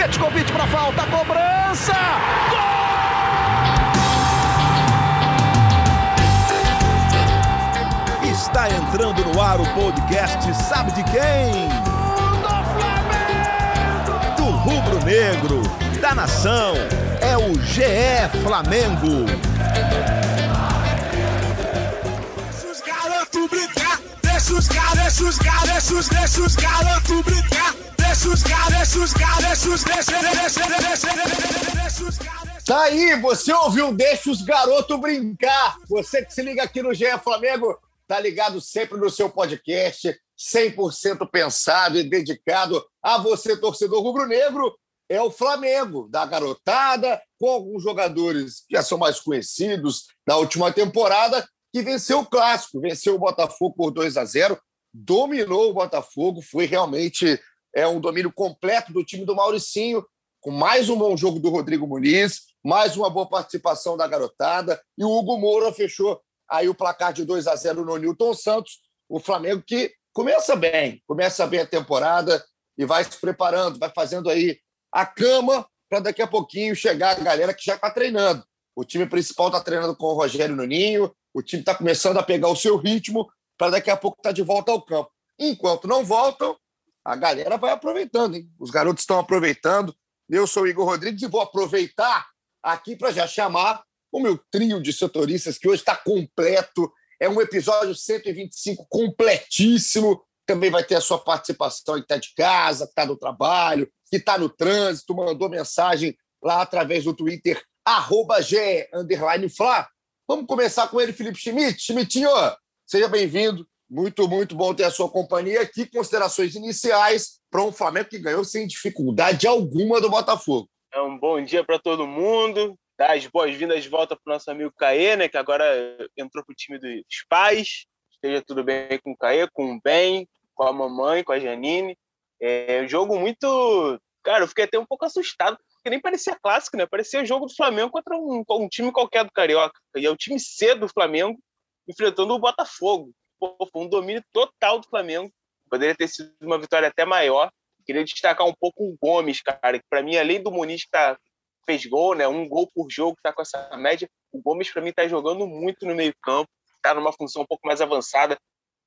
Petkovic para falta, cobrança! Gol! Está entrando no ar o podcast Sabe de quem? Do Flamengo! Do rubro-negro, da nação, é o GE Flamengo. Deixa os garotos brincar, deixa os garotos, deixa os garotos, deixa os garotos brincar, Tá aí, você ouviu Deixa os Garotos Brincar. Você que se liga aqui no GE Flamengo, tá ligado sempre no seu podcast, 100% pensado e dedicado a você, torcedor rubro-negro. É o Flamengo, da garotada, com alguns jogadores que já são mais conhecidos da última temporada, que venceu o clássico, venceu o Botafogo por 2 a 0, dominou o Botafogo, foi realmente é um domínio completo do time do Mauricinho, com mais um bom jogo do Rodrigo Muniz, mais uma boa participação da garotada, e o Hugo Moura fechou aí o placar de 2 a 0 no Newton Santos, o Flamengo que começa bem, começa bem a temporada e vai se preparando, vai fazendo aí a cama para daqui a pouquinho chegar a galera que já está treinando. O time principal está treinando com o Rogério Nuninho, o time está começando a pegar o seu ritmo para daqui a pouco estar tá de volta ao campo. Enquanto não voltam, a galera vai aproveitando, hein? Os garotos estão aproveitando. Eu sou o Igor Rodrigues e vou aproveitar aqui para já chamar o meu trio de setoristas, que hoje está completo. É um episódio 125 completíssimo. Também vai ter a sua participação que está de casa, que está no trabalho, que está no trânsito, mandou mensagem lá através do Twitter, arroba Fla. Vamos começar com ele, Felipe Schmidt. Schmidtinho, seja bem-vindo. Muito, muito bom ter a sua companhia aqui. Considerações iniciais para um Flamengo que ganhou sem dificuldade alguma do Botafogo. É um bom dia para todo mundo. Dar as boas-vindas de volta para o nosso amigo Caê, né, que agora entrou para o time dos pais. Esteja tudo bem com o Caê, com o Ben, com a mamãe, com a Janine. É um jogo muito. Cara, eu fiquei até um pouco assustado, porque nem parecia clássico, né? Parecia jogo do Flamengo contra um, um time qualquer do Carioca. E é o time C do Flamengo enfrentando o Botafogo. Pô, foi um domínio total do Flamengo. Poderia ter sido uma vitória até maior. Queria destacar um pouco o Gomes, cara, que para mim, além do Muniz que tá, fez gol, né? Um gol por jogo, tá com essa média. O Gomes, para mim, tá jogando muito no meio-campo, tá numa função um pouco mais avançada.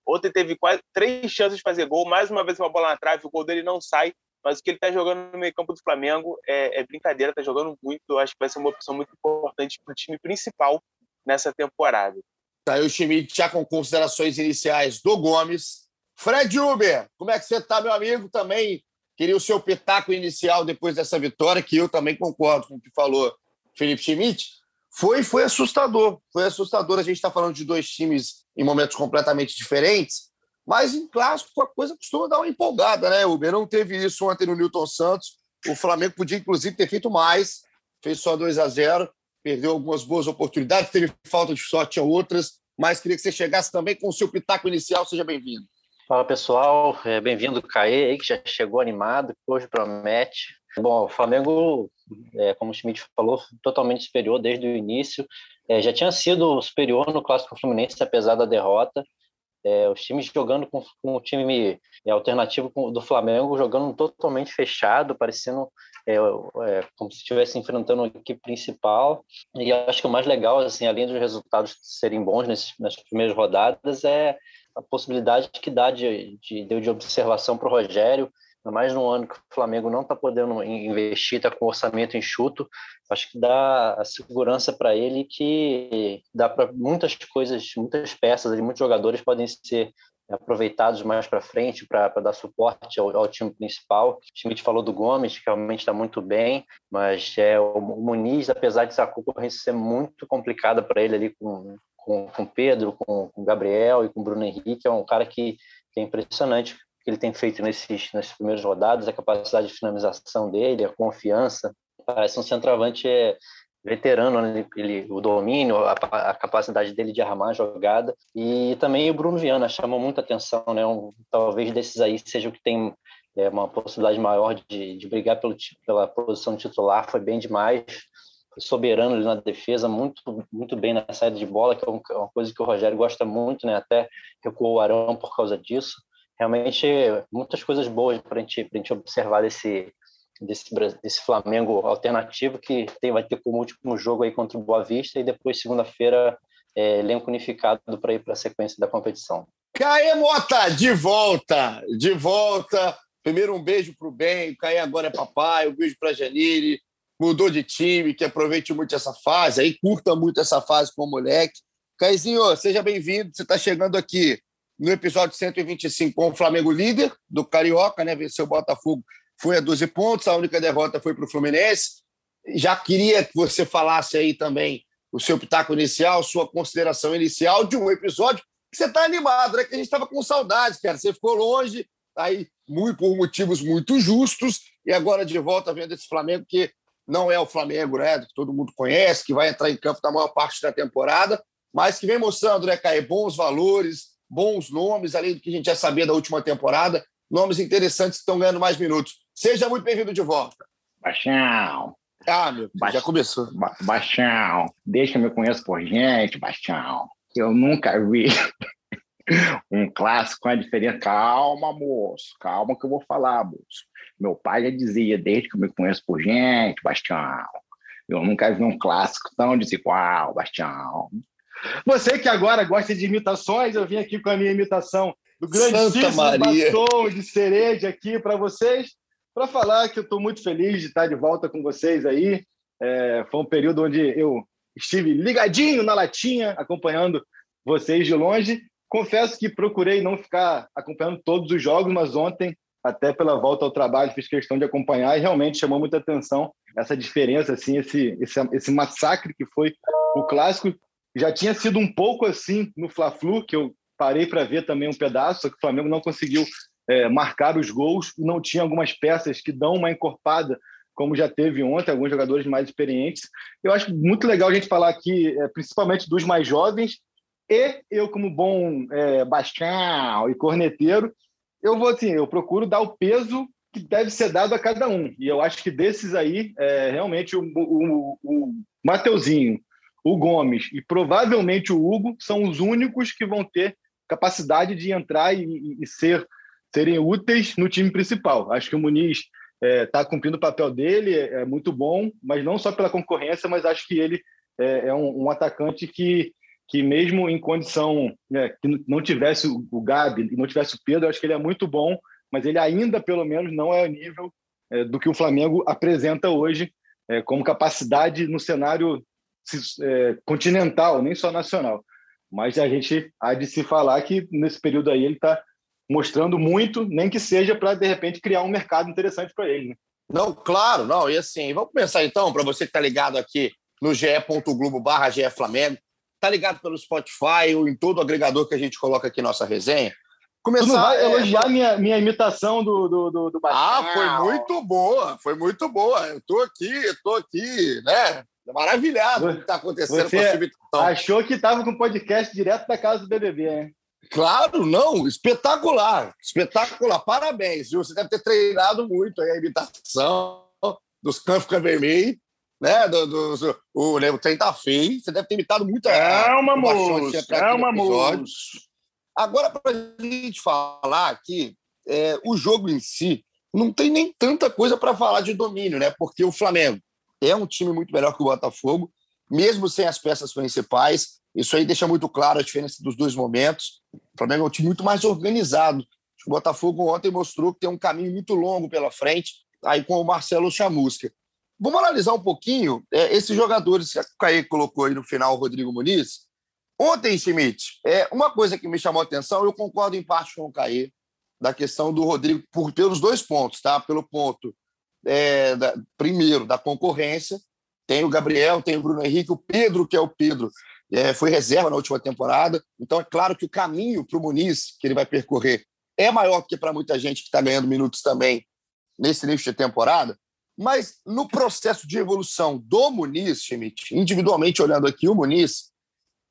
Ontem teve quase três chances de fazer gol, mais uma vez uma bola na trave, o gol dele não sai, mas o que ele está jogando no meio-campo do Flamengo é, é brincadeira, está jogando muito. Eu acho que vai ser uma opção muito importante para o time principal nessa temporada. Tá aí o time já com considerações iniciais do Gomes. Fred Uber, como é que você está, meu amigo? Também queria o seu pitaco inicial depois dessa vitória, que eu também concordo com o que falou Felipe Schmidt. Foi, foi assustador, foi assustador. A gente está falando de dois times em momentos completamente diferentes, mas em clássico a coisa costuma dar uma empolgada, né? Uber não teve isso ontem no Newton Santos. O Flamengo podia, inclusive, ter feito mais, fez só 2 a 0 perdeu algumas boas oportunidades, teve falta de sorte a outras, mas queria que você chegasse também com o seu pitaco inicial. Seja bem-vindo. Fala pessoal, é, bem-vindo Caê que já chegou animado, que hoje promete. Bom, o Flamengo, é, como o Schmidt falou, totalmente superior desde o início. É, já tinha sido superior no Clássico Fluminense, apesar da derrota. É, os times jogando com, com o time alternativo do Flamengo, jogando totalmente fechado, parecendo é, é, como se estivesse enfrentando a equipe principal. E acho que o mais legal, assim, além dos resultados serem bons nesses, nas primeiras rodadas, é a possibilidade que dá de, de, de observação para o Rogério, mais no ano que o Flamengo não está podendo investir, está com orçamento enxuto, acho que dá a segurança para ele que dá para muitas coisas, muitas peças, muitos jogadores podem ser aproveitados mais para frente para dar suporte ao, ao, time principal. O Schmidt falou do Gomes, que realmente está muito bem, mas é, o, Muniz, apesar de essa concorrência ser muito complicada para ele ali com com, com Pedro, com, com Gabriel e com Bruno Henrique, é um cara que, que é impressionante que ele tem feito nesses, nesses primeiros rodadas, a capacidade de finalização dele, a confiança. Parece um centroavante é, veterano, né? ele, o domínio, a, a, capacidade dele de armar a jogada. E também o Bruno Viana chamou muita atenção, né? Um, talvez desses aí seja o que tem é, uma possibilidade maior de, de brigar pelo, pela posição titular, foi bem demais soberano ali na defesa, muito muito bem na saída de bola, que é, é uma coisa que o Rogério gosta muito, né? Até recuou o Arão por causa disso. Realmente, muitas coisas boas para a gente, gente observar desse, desse, desse Flamengo alternativo que tem, vai ter como último jogo aí contra o Boa Vista e depois, segunda-feira, é, elenco unificado para ir para a sequência da competição. Caê Mota, de volta, de volta. Primeiro um beijo para o bem, o Caê agora é papai, um beijo para a Janine, mudou de time, que aproveite muito essa fase, aí curta muito essa fase com o moleque. Caizinho, seja bem-vindo, você está chegando aqui no episódio 125 com o Flamengo líder do Carioca, né? Venceu o Botafogo, foi a 12 pontos, a única derrota foi para o Fluminense. Já queria que você falasse aí também o seu pitaco inicial, sua consideração inicial de um episódio que você está animado, né? Que a gente estava com saudades, cara. Você ficou longe, aí muito, por motivos muito justos, e agora de volta vendo esse Flamengo que não é o Flamengo, né? Que todo mundo conhece, que vai entrar em campo na maior parte da temporada, mas que vem mostrando, né, Caio, bons valores, bons nomes, além do que a gente já sabia da última temporada, nomes interessantes que estão ganhando mais minutos. Seja muito bem-vindo de volta. Baixão. Ah, meu, ba já começou. Ba Baixão, deixa eu me conhecer por gente, Baixão. Eu nunca vi um clássico com a diferença. Calma, moço, calma que eu vou falar, moço. Meu pai já dizia, desde que eu me conheço por gente, Bastião, eu nunca vi um clássico tão desigual, Bastião. Você que agora gosta de imitações, eu vim aqui com a minha imitação do grandíssimo batom de cereja aqui para vocês, para falar que eu estou muito feliz de estar de volta com vocês aí. É, foi um período onde eu estive ligadinho na latinha, acompanhando vocês de longe. Confesso que procurei não ficar acompanhando todos os jogos, mas ontem, até pela volta ao trabalho, fiz questão de acompanhar e realmente chamou muita atenção essa diferença, assim, esse, esse, esse massacre que foi o clássico já tinha sido um pouco assim no Fla-Flu, que eu parei para ver também um pedaço, só que o Flamengo não conseguiu é, marcar os gols, não tinha algumas peças que dão uma encorpada, como já teve ontem, alguns jogadores mais experientes. Eu acho muito legal a gente falar aqui, é, principalmente dos mais jovens, e eu, como bom é, bastião e corneteiro, eu vou assim, eu procuro dar o peso que deve ser dado a cada um. E eu acho que desses aí, é, realmente, o, o, o Mateuzinho, o Gomes e provavelmente o Hugo são os únicos que vão ter capacidade de entrar e, e ser serem úteis no time principal. Acho que o Muniz está é, tá cumprindo o papel dele, é, muito bom, mas não só pela concorrência, mas acho que ele é, é um, um, atacante que, que mesmo em condição né, que não tivesse o Gabi e não tivesse o Pedro, acho que ele é muito bom, mas ele ainda, pelo menos, não é a nível é, do que o Flamengo apresenta hoje é, como capacidade no cenário é, continental, nem só nacional. Mas a gente há de se falar que nesse período aí ele está mostrando muito, nem que seja para de repente criar um mercado interessante para ele. Né? Não, claro, não. E assim, vamos começar então, para você que está ligado aqui no ge.globo barra Flamengo, está ligado pelo Spotify ou em todo agregador que a gente coloca aqui nossa resenha. Começar, tu não vai é... elogiar minha, minha imitação do, do, do, do Ah, foi muito boa, foi muito boa. Eu estou aqui, eu tô aqui, né? Maravilhado o que está acontecendo Você com a. Achou que estava com o podcast direto da casa do BBB, hein? Claro, não, espetacular, espetacular, parabéns, viu? Você deve ter treinado muito a imitação dos Canfica Vermelho, né? Do, do, do, o, o trem tá feio, você deve ter imitado muito Calma, moço, calma, moço. Agora, para a gente falar aqui, é, o jogo em si não tem nem tanta coisa para falar de domínio, né? Porque o Flamengo é um time muito melhor que o Botafogo, mesmo sem as peças principais. Isso aí deixa muito claro a diferença dos dois momentos. O Flamengo é um time muito mais organizado. O Botafogo ontem mostrou que tem um caminho muito longo pela frente, aí com o Marcelo Chamusca. Vamos analisar um pouquinho é, esses jogadores que o Caê colocou aí no final, o Rodrigo Muniz. Ontem, Schmidt, é, uma coisa que me chamou a atenção, eu concordo em parte com o Caê, da questão do Rodrigo, por, pelos dois pontos, tá? Pelo ponto é, da, primeiro, da concorrência. Tem o Gabriel, tem o Bruno Henrique, o Pedro, que é o Pedro, é, foi reserva na última temporada. Então, é claro que o caminho para o Muniz, que ele vai percorrer, é maior do que para muita gente que está ganhando minutos também nesse início de temporada. Mas no processo de evolução do Muniz, Schmidt, individualmente olhando aqui o Muniz,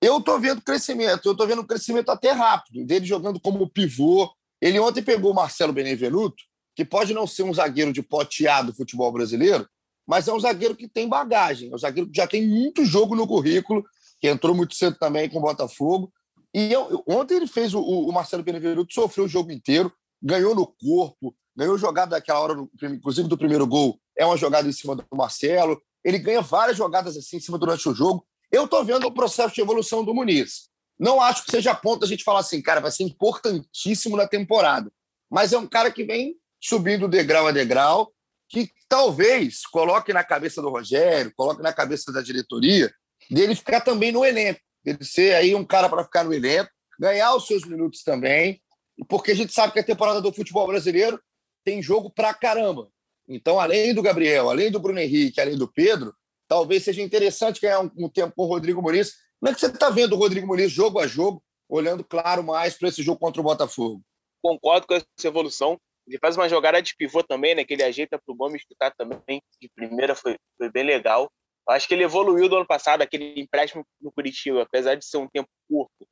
eu estou vendo crescimento, eu estou vendo um crescimento até rápido, dele jogando como pivô. Ele ontem pegou o Marcelo Benevenuto, que pode não ser um zagueiro de poteado do futebol brasileiro, mas é um zagueiro que tem bagagem, é um zagueiro que já tem muito jogo no currículo, que entrou muito cedo também com o Botafogo. E eu, ontem ele fez o, o Marcelo Benevenuto, sofreu o jogo inteiro, ganhou no corpo, ganhou jogada daquela hora, inclusive do primeiro gol, é uma jogada em cima do Marcelo. Ele ganha várias jogadas assim em cima durante o jogo. Eu estou vendo o processo de evolução do Muniz. Não acho que seja ponto a gente falar assim, cara, vai ser importantíssimo na temporada. Mas é um cara que vem subindo degrau a degrau, que talvez coloque na cabeça do Rogério, coloque na cabeça da diretoria, dele ficar também no elenco, dele ser aí um cara para ficar no elenco, ganhar os seus minutos também, porque a gente sabe que a temporada do futebol brasileiro tem jogo pra caramba. Então, além do Gabriel, além do Bruno Henrique, além do Pedro, talvez seja interessante ganhar um, um tempo com o Rodrigo Muniz. Como é que você está vendo o Rodrigo Muniz jogo a jogo, olhando, claro, mais para esse jogo contra o Botafogo? Concordo com essa evolução. Ele faz uma jogada de pivô também, né? Que ele ajeita para o Gomes, que está também de primeira, foi, foi bem legal. Acho que ele evoluiu do ano passado, aquele empréstimo no Curitiba, apesar de ser um tempo curto.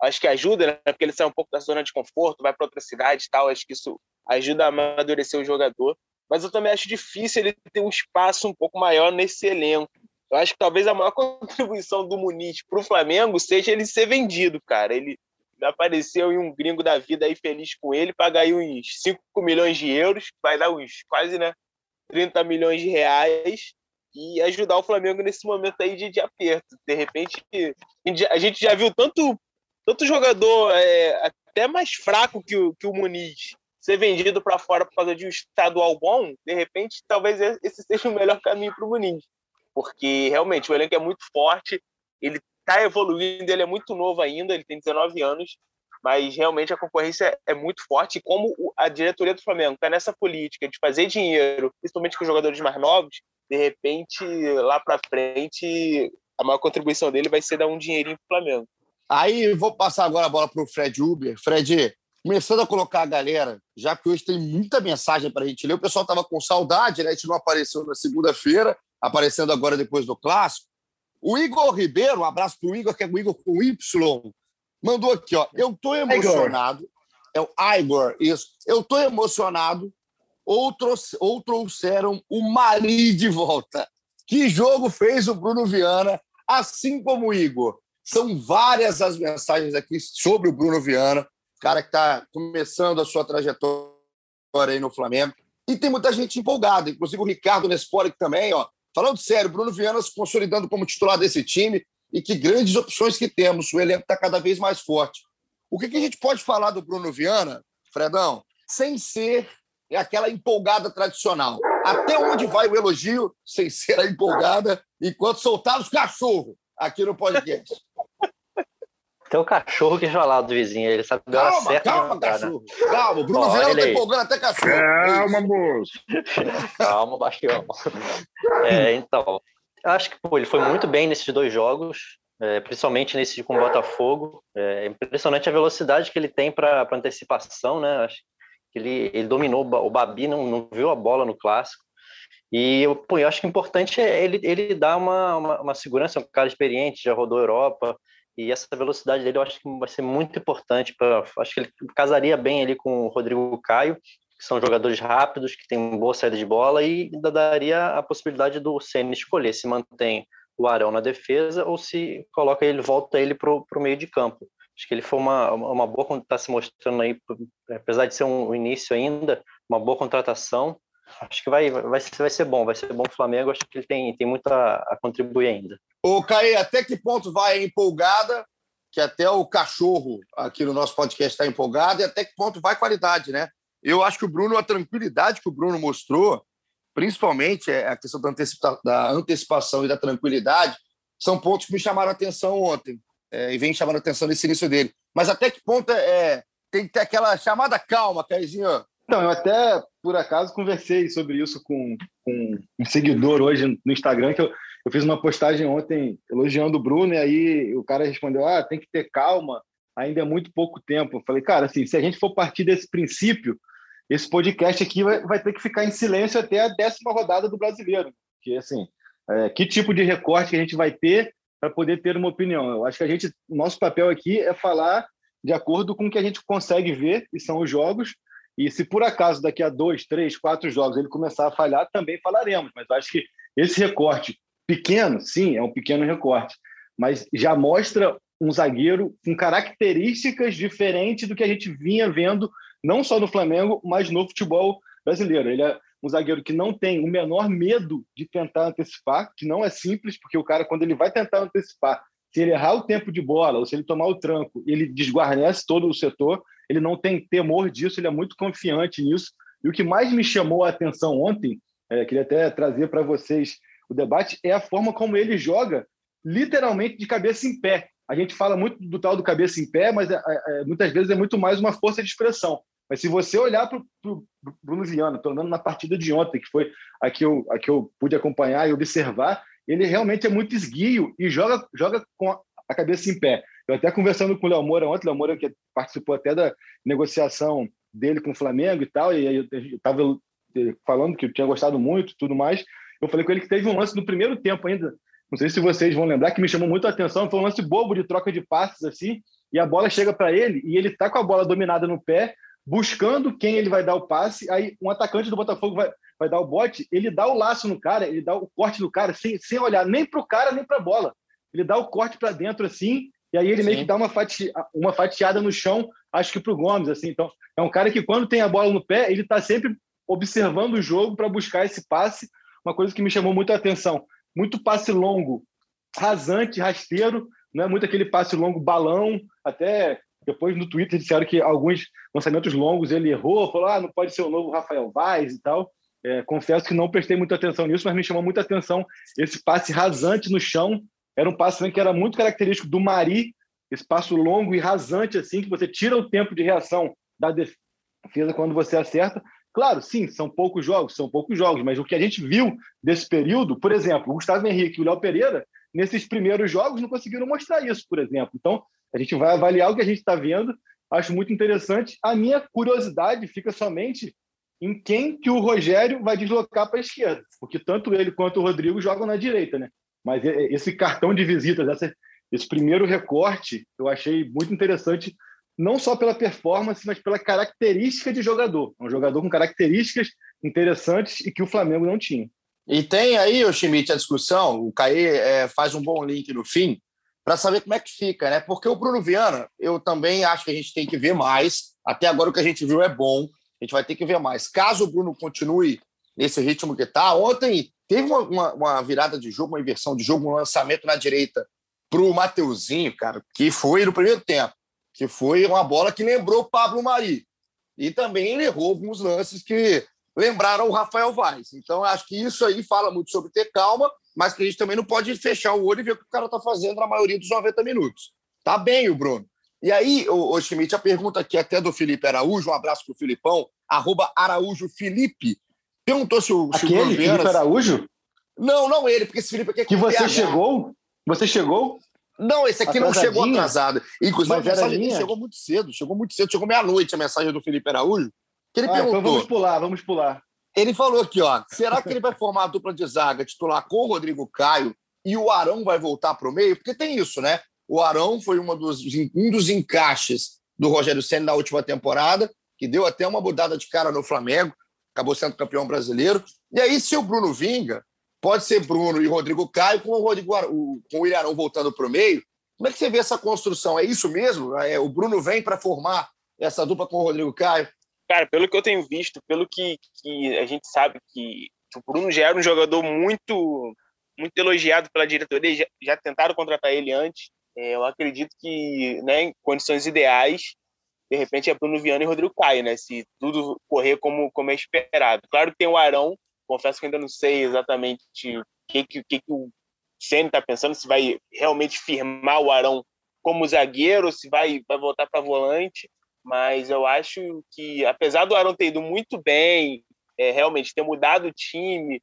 Acho que ajuda, né? Porque ele sai um pouco da zona de conforto, vai para outra cidade e tal. Acho que isso ajuda a amadurecer o jogador. Mas eu também acho difícil ele ter um espaço um pouco maior nesse elenco. Eu acho que talvez a maior contribuição do Muniz para o Flamengo seja ele ser vendido, cara. Ele apareceu em um gringo da vida aí feliz com ele, pagar aí uns 5 milhões de euros, vai dar uns quase né, 30 milhões de reais e ajudar o Flamengo nesse momento aí de, de aperto. De repente, a gente já viu tanto, tanto jogador é, até mais fraco que o, que o Muniz ser vendido para fora por causa de um estadual bom, de repente, talvez esse seja o melhor caminho para o Muniz. Porque realmente o elenco é muito forte, ele está evoluindo, ele é muito novo ainda, ele tem 19 anos, mas realmente a concorrência é muito forte. E como a diretoria do Flamengo está nessa política de fazer dinheiro, principalmente com os jogadores mais novos, de repente, lá para frente, a maior contribuição dele vai ser dar um dinheirinho para o Flamengo. Aí vou passar agora a bola para o Fred Uber. Fred, começando a colocar a galera, já que hoje tem muita mensagem para a gente ler, o pessoal estava com saudade, né? A gente não apareceu na segunda-feira, aparecendo agora depois do clássico. O Igor Ribeiro, um abraço para o Igor, que é o Igor com Y, mandou aqui, ó. Eu estou emocionado. É o Igor, isso. Eu estou emocionado. Ou, trouxe, ou trouxeram o Mari de volta. Que jogo fez o Bruno Viana, assim como o Igor? São várias as mensagens aqui sobre o Bruno Viana, cara que está começando a sua trajetória aí no Flamengo. E tem muita gente empolgada, inclusive o Ricardo Nespoli também, ó, Falando sério, Bruno Viana se consolidando como titular desse time e que grandes opções que temos. O elenco está cada vez mais forte. O que, que a gente pode falar do Bruno Viana, Fredão, sem ser aquela empolgada tradicional? Até onde vai o elogio sem ser a empolgada enquanto soltar os cachorros aqui no podcast? Tem o cachorro que já lá do vizinho, ele sabe a hora certa. Calma, cachorro. Né? Calma, o Bruno Viana tá empolgando até cachorro. Calma, moço. calma, baixinho. É, então, acho que pô, ele foi muito bem nesses dois jogos, é, principalmente nesse com o Botafogo. É impressionante a velocidade que ele tem para antecipação, né? Acho que ele, ele dominou o Babi, não, não viu a bola no clássico. E pô, eu acho que importante é ele, ele dar uma, uma, uma segurança, um cara experiente, já rodou a Europa, e essa velocidade dele eu acho que vai ser muito importante para acho que ele casaria bem ali com o Rodrigo Caio que são jogadores rápidos que têm boa saída de bola e ainda daria a possibilidade do Senna escolher se mantém o Arão na defesa ou se coloca ele volta ele para o meio de campo acho que ele foi uma uma boa está se mostrando aí apesar de ser um início ainda uma boa contratação acho que vai, vai, vai ser bom, vai ser bom o Flamengo, acho que ele tem, tem muito a, a contribuir ainda. Ô, Caê, até que ponto vai a empolgada, que até o cachorro aqui no nosso podcast está empolgado, e até que ponto vai qualidade, né? Eu acho que o Bruno, a tranquilidade que o Bruno mostrou, principalmente é a questão da, antecipa da antecipação e da tranquilidade, são pontos que me chamaram a atenção ontem, é, e vem chamando a atenção nesse início dele. Mas até que ponto é, é tem que ter aquela chamada calma, Caezinho? Então, eu até, por acaso, conversei sobre isso com, com um seguidor hoje no Instagram, que eu, eu fiz uma postagem ontem elogiando o Bruno, e aí o cara respondeu: ah, tem que ter calma, ainda é muito pouco tempo. Eu falei, cara, assim, se a gente for partir desse princípio, esse podcast aqui vai, vai ter que ficar em silêncio até a décima rodada do brasileiro. Que, assim, é, que tipo de recorte que a gente vai ter para poder ter uma opinião? Eu acho que a gente, nosso papel aqui é falar de acordo com o que a gente consegue ver, e são os jogos, e se por acaso daqui a dois, três, quatro jogos ele começar a falhar, também falaremos. Mas acho que esse recorte pequeno, sim, é um pequeno recorte, mas já mostra um zagueiro com características diferentes do que a gente vinha vendo, não só no Flamengo, mas no futebol brasileiro. Ele é um zagueiro que não tem o menor medo de tentar antecipar, que não é simples, porque o cara, quando ele vai tentar antecipar, se ele errar o tempo de bola ou se ele tomar o tranco, ele desguarnece todo o setor, ele não tem temor disso, ele é muito confiante nisso. E o que mais me chamou a atenção ontem, é, queria até trazer para vocês o debate, é a forma como ele joga, literalmente de cabeça em pé. A gente fala muito do tal do cabeça em pé, mas é, é, muitas vezes é muito mais uma força de expressão. Mas se você olhar para o Bruno Viana, pelo menos na partida de ontem, que foi a que, eu, a que eu pude acompanhar e observar, ele realmente é muito esguio e joga, joga com a cabeça em pé. Eu até conversando com o Léo Moura ontem, Léo Moura que participou até da negociação dele com o Flamengo e tal, e eu estava falando que eu tinha gostado muito tudo mais. Eu falei com ele que teve um lance no primeiro tempo ainda, não sei se vocês vão lembrar, que me chamou muito a atenção, foi um lance bobo de troca de passes assim, e a bola chega para ele e ele tá com a bola dominada no pé, buscando quem ele vai dar o passe. Aí um atacante do Botafogo vai, vai dar o bote, ele dá o laço no cara, ele dá o corte no cara, sem, sem olhar nem para o cara nem para a bola. Ele dá o corte para dentro assim, e aí ele Sim. meio que dá uma, fati uma fatiada no chão, acho que para o Gomes. assim. Então, é um cara que quando tem a bola no pé, ele está sempre observando o jogo para buscar esse passe. Uma coisa que me chamou muito a atenção: muito passe longo, rasante, rasteiro, não é muito aquele passe longo balão, até depois no Twitter disseram que alguns lançamentos longos ele errou, falou: ah, não pode ser o novo Rafael Vaz e tal. É, confesso que não prestei muita atenção nisso, mas me chamou muita atenção esse passe rasante no chão. Era um passe que era muito característico do Mari, esse passo longo e rasante, assim, que você tira o tempo de reação da defesa quando você acerta. Claro, sim, são poucos jogos, são poucos jogos, mas o que a gente viu desse período, por exemplo, o Gustavo Henrique e o Léo Pereira, nesses primeiros jogos, não conseguiram mostrar isso, por exemplo. Então, a gente vai avaliar o que a gente está vendo, acho muito interessante. A minha curiosidade fica somente em quem que o Rogério vai deslocar para a esquerda, porque tanto ele quanto o Rodrigo jogam na direita, né? Mas esse cartão de visitas, essa, esse primeiro recorte, eu achei muito interessante, não só pela performance, mas pela característica de jogador. É um jogador com características interessantes e que o Flamengo não tinha. E tem aí, o Schmidt, a discussão, o Caê é, faz um bom link no fim, para saber como é que fica, né? Porque o Bruno Viana, eu também acho que a gente tem que ver mais. Até agora o que a gente viu é bom, a gente vai ter que ver mais. Caso o Bruno continue nesse ritmo que está, ontem teve uma, uma, uma, virada de jogo, uma inversão de jogo, um lançamento na direita para o Mateuzinho, cara, que foi no primeiro tempo, que foi uma bola que lembrou o Pablo Mari. E também ele errou alguns lances que lembraram o Rafael Vaz. Então, acho que isso aí fala muito sobre ter calma mas que a gente também não pode fechar o olho e ver o que o cara está fazendo na maioria dos 90 minutos. Tá bem o Bruno. E aí, o, o Schmidt, a pergunta aqui até do Felipe Araújo, um abraço para o Filipão, arroba Araújo Felipe, perguntou se o, se Aquele, o Felipe Araújo? Não, não ele, porque esse Felipe aqui é Que você PH. chegou? Você chegou? Não, esse aqui não chegou atrasado. Inclusive, Mas a mensagem chegou muito cedo, chegou muito cedo, chegou meia-noite a mensagem do Felipe Araújo, que ele ah, perguntou... Então vamos pular, vamos pular. Ele falou aqui, ó. Será que ele vai formar a dupla de zaga titular com o Rodrigo Caio e o Arão vai voltar para o meio? Porque tem isso, né? O Arão foi uma dos, um dos encaixes do Rogério Senna na última temporada, que deu até uma mudada de cara no Flamengo, acabou sendo campeão brasileiro. E aí, se o Bruno vinga, pode ser Bruno e Rodrigo Caio com o, Rodrigo, o, com o William Arão voltando para o meio. Como é que você vê essa construção? É isso mesmo? É, o Bruno vem para formar essa dupla com o Rodrigo Caio? Cara, pelo que eu tenho visto, pelo que, que a gente sabe que, que o Bruno já era um jogador muito muito elogiado pela diretoria, já, já tentaram contratar ele antes. É, eu acredito que, né, em condições ideais, de repente é Bruno Viana e Rodrigo Caio, né? Se tudo correr como, como é esperado. Claro que tem o Arão, confesso que ainda não sei exatamente o que, que, que, que o Senna está pensando, se vai realmente firmar o Arão como zagueiro, se vai, vai voltar para volante mas eu acho que, apesar do Aaron ter ido muito bem, é, realmente ter mudado o time,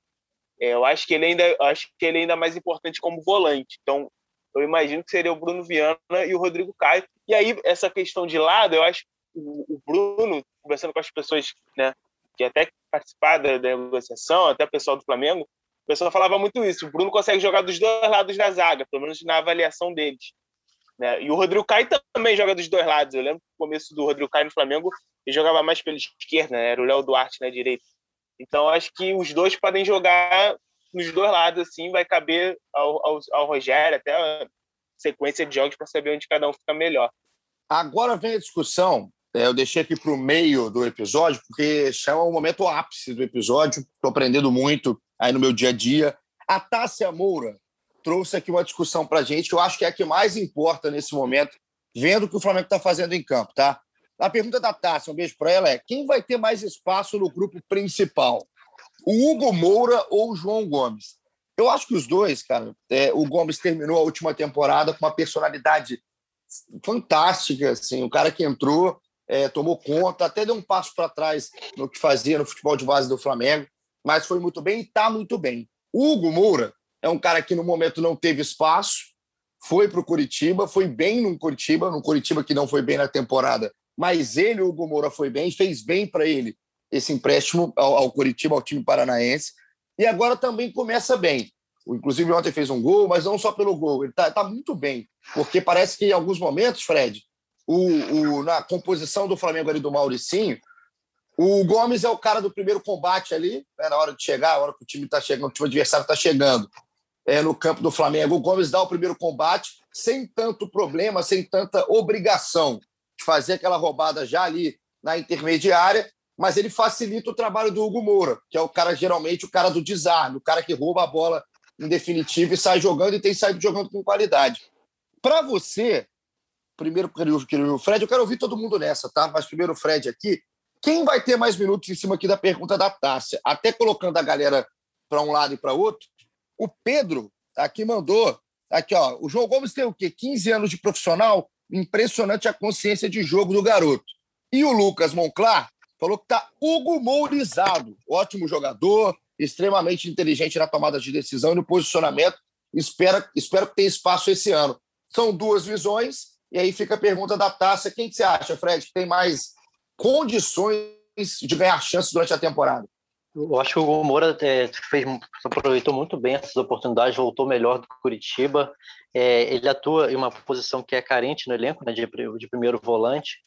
é, eu acho que ele ainda acho que ele é ainda mais importante como volante. Então, eu imagino que seria o Bruno Viana e o Rodrigo Caio. E aí, essa questão de lado, eu acho que o, Bruno, conversando com as pessoas né, que até participaram da negociação, até o pessoal do Flamengo, o pessoal falava muito isso. O Bruno consegue jogar dos dois lados da zaga, pelo menos na avaliação deles. Né? E o Rodrigo Caio também joga dos dois lados. Eu lembro que no começo do Rodrigo Caio no Flamengo, ele jogava mais pela esquerda, né? era o Léo Duarte na direita. Então, acho que os dois podem jogar nos dois lados, assim, vai caber ao, ao, ao Rogério, até sequência de jogos para saber onde cada um fica melhor. Agora vem a discussão. é, Eu deixei aqui para o meio do episódio, porque chama o momento ápice do episódio. Estou aprendendo muito aí no meu dia a dia. A Tássia Moura trouxe aqui uma discussão para a gente, que eu acho que é a que mais importa nesse momento, vendo o que o Flamengo está fazendo em campo, tá? A pergunta da Tássia, um beijo para ela, é: quem vai ter mais espaço no grupo principal? O Hugo Moura ou o João Gomes? Eu acho que os dois, cara. é, o Gomes terminou a última temporada com uma personalidade fantástica, assim, o cara que entrou, é, tomou conta, até deu um passo para trás no que fazia no futebol de base do Flamengo, mas foi muito bem e está muito bem. O Hugo Moura é um cara que no momento não teve espaço, foi para o Curitiba, foi bem no Curitiba, no Curitiba que não foi bem na temporada, mas ele, o Hugo Moura, foi bem, fez bem para ele esse empréstimo ao, ao Curitiba, ao time paranaense, e agora também começa bem. Inclusive, ontem fez um gol, mas não só pelo gol, ele está muito bem, porque parece que em alguns momentos, Fred, o, o- na composição do Flamengo ali do Mauricinho, o Gomes é o cara do primeiro combate ali, né, na hora de chegar, a hora que o time está chegando, o time adversário está chegando é, no campo do Flamengo. O Gomes dá o primeiro combate sem tanto problema, sem tanta obrigação de fazer aquela roubada já ali na intermediária, mas ele facilita o trabalho do Hugo Moura, que é o cara, geralmente, o cara do desarme, o cara que rouba a bola em definitivo e sai jogando e tem saído jogando com qualidade. Para você, primeiro querido, Fred, eu quero ouvir todo mundo nessa, tá? Mas primeiro Fred aqui. Quem vai ter mais minutos em cima aqui da pergunta da Tássia? Até colocando a galera para um lado e para outro. O Pedro aqui mandou. Aqui, ó. O João Gomes tem o quê? 15 anos de profissional? Impressionante a consciência de jogo do garoto. E o Lucas Monclar falou que tá Hugo Mourizado. Ótimo jogador, extremamente inteligente na tomada de decisão e no posicionamento. Espero, espero que tenha espaço esse ano. São duas visões, e aí fica a pergunta da taça: quem que você acha, Fred, que tem mais condições de ganhar chances durante a temporada? Eu acho que o Moura é, fez, aproveitou muito bem essas oportunidades, voltou melhor do Curitiba. É, ele atua em uma posição que é carente no elenco, né, de, de primeiro volante,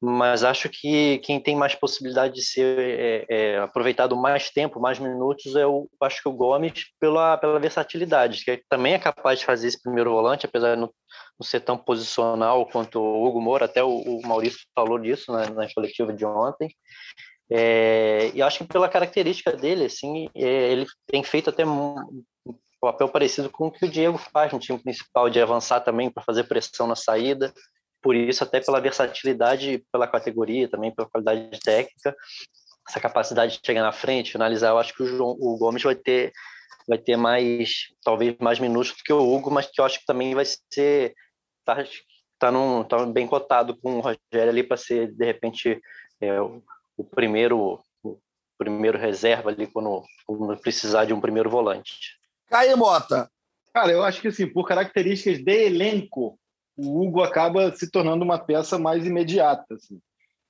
mas acho que quem tem mais possibilidade de ser é, é, aproveitado mais tempo, mais minutos, é o, acho que o Gomes, pela, pela versatilidade, que também é capaz de fazer esse primeiro volante, apesar de não, não ser tão posicional quanto o Hugo Moura, até o, o Maurício falou disso né, na coletiva de ontem. É, e acho que pela característica dele, assim, é, ele tem feito até um, papel parecido com o que o Diego faz no time principal, de avançar também para fazer pressão na saída. Por isso, até pela versatilidade, pela categoria, também pela qualidade técnica, essa capacidade de chegar na frente, finalizar, eu acho que o, João, o Gomes vai ter vai ter mais, talvez mais minutos do que o Hugo, mas que eu acho que também vai ser tá, tá, num, tá bem cotado com o Rogério ali para ser de repente é, o, primeiro o primeiro reserva ali quando, quando precisar de um primeiro volante. Caio Mota. Cara, eu acho que assim, por características de elenco, o Hugo acaba se tornando uma peça mais imediata. Assim.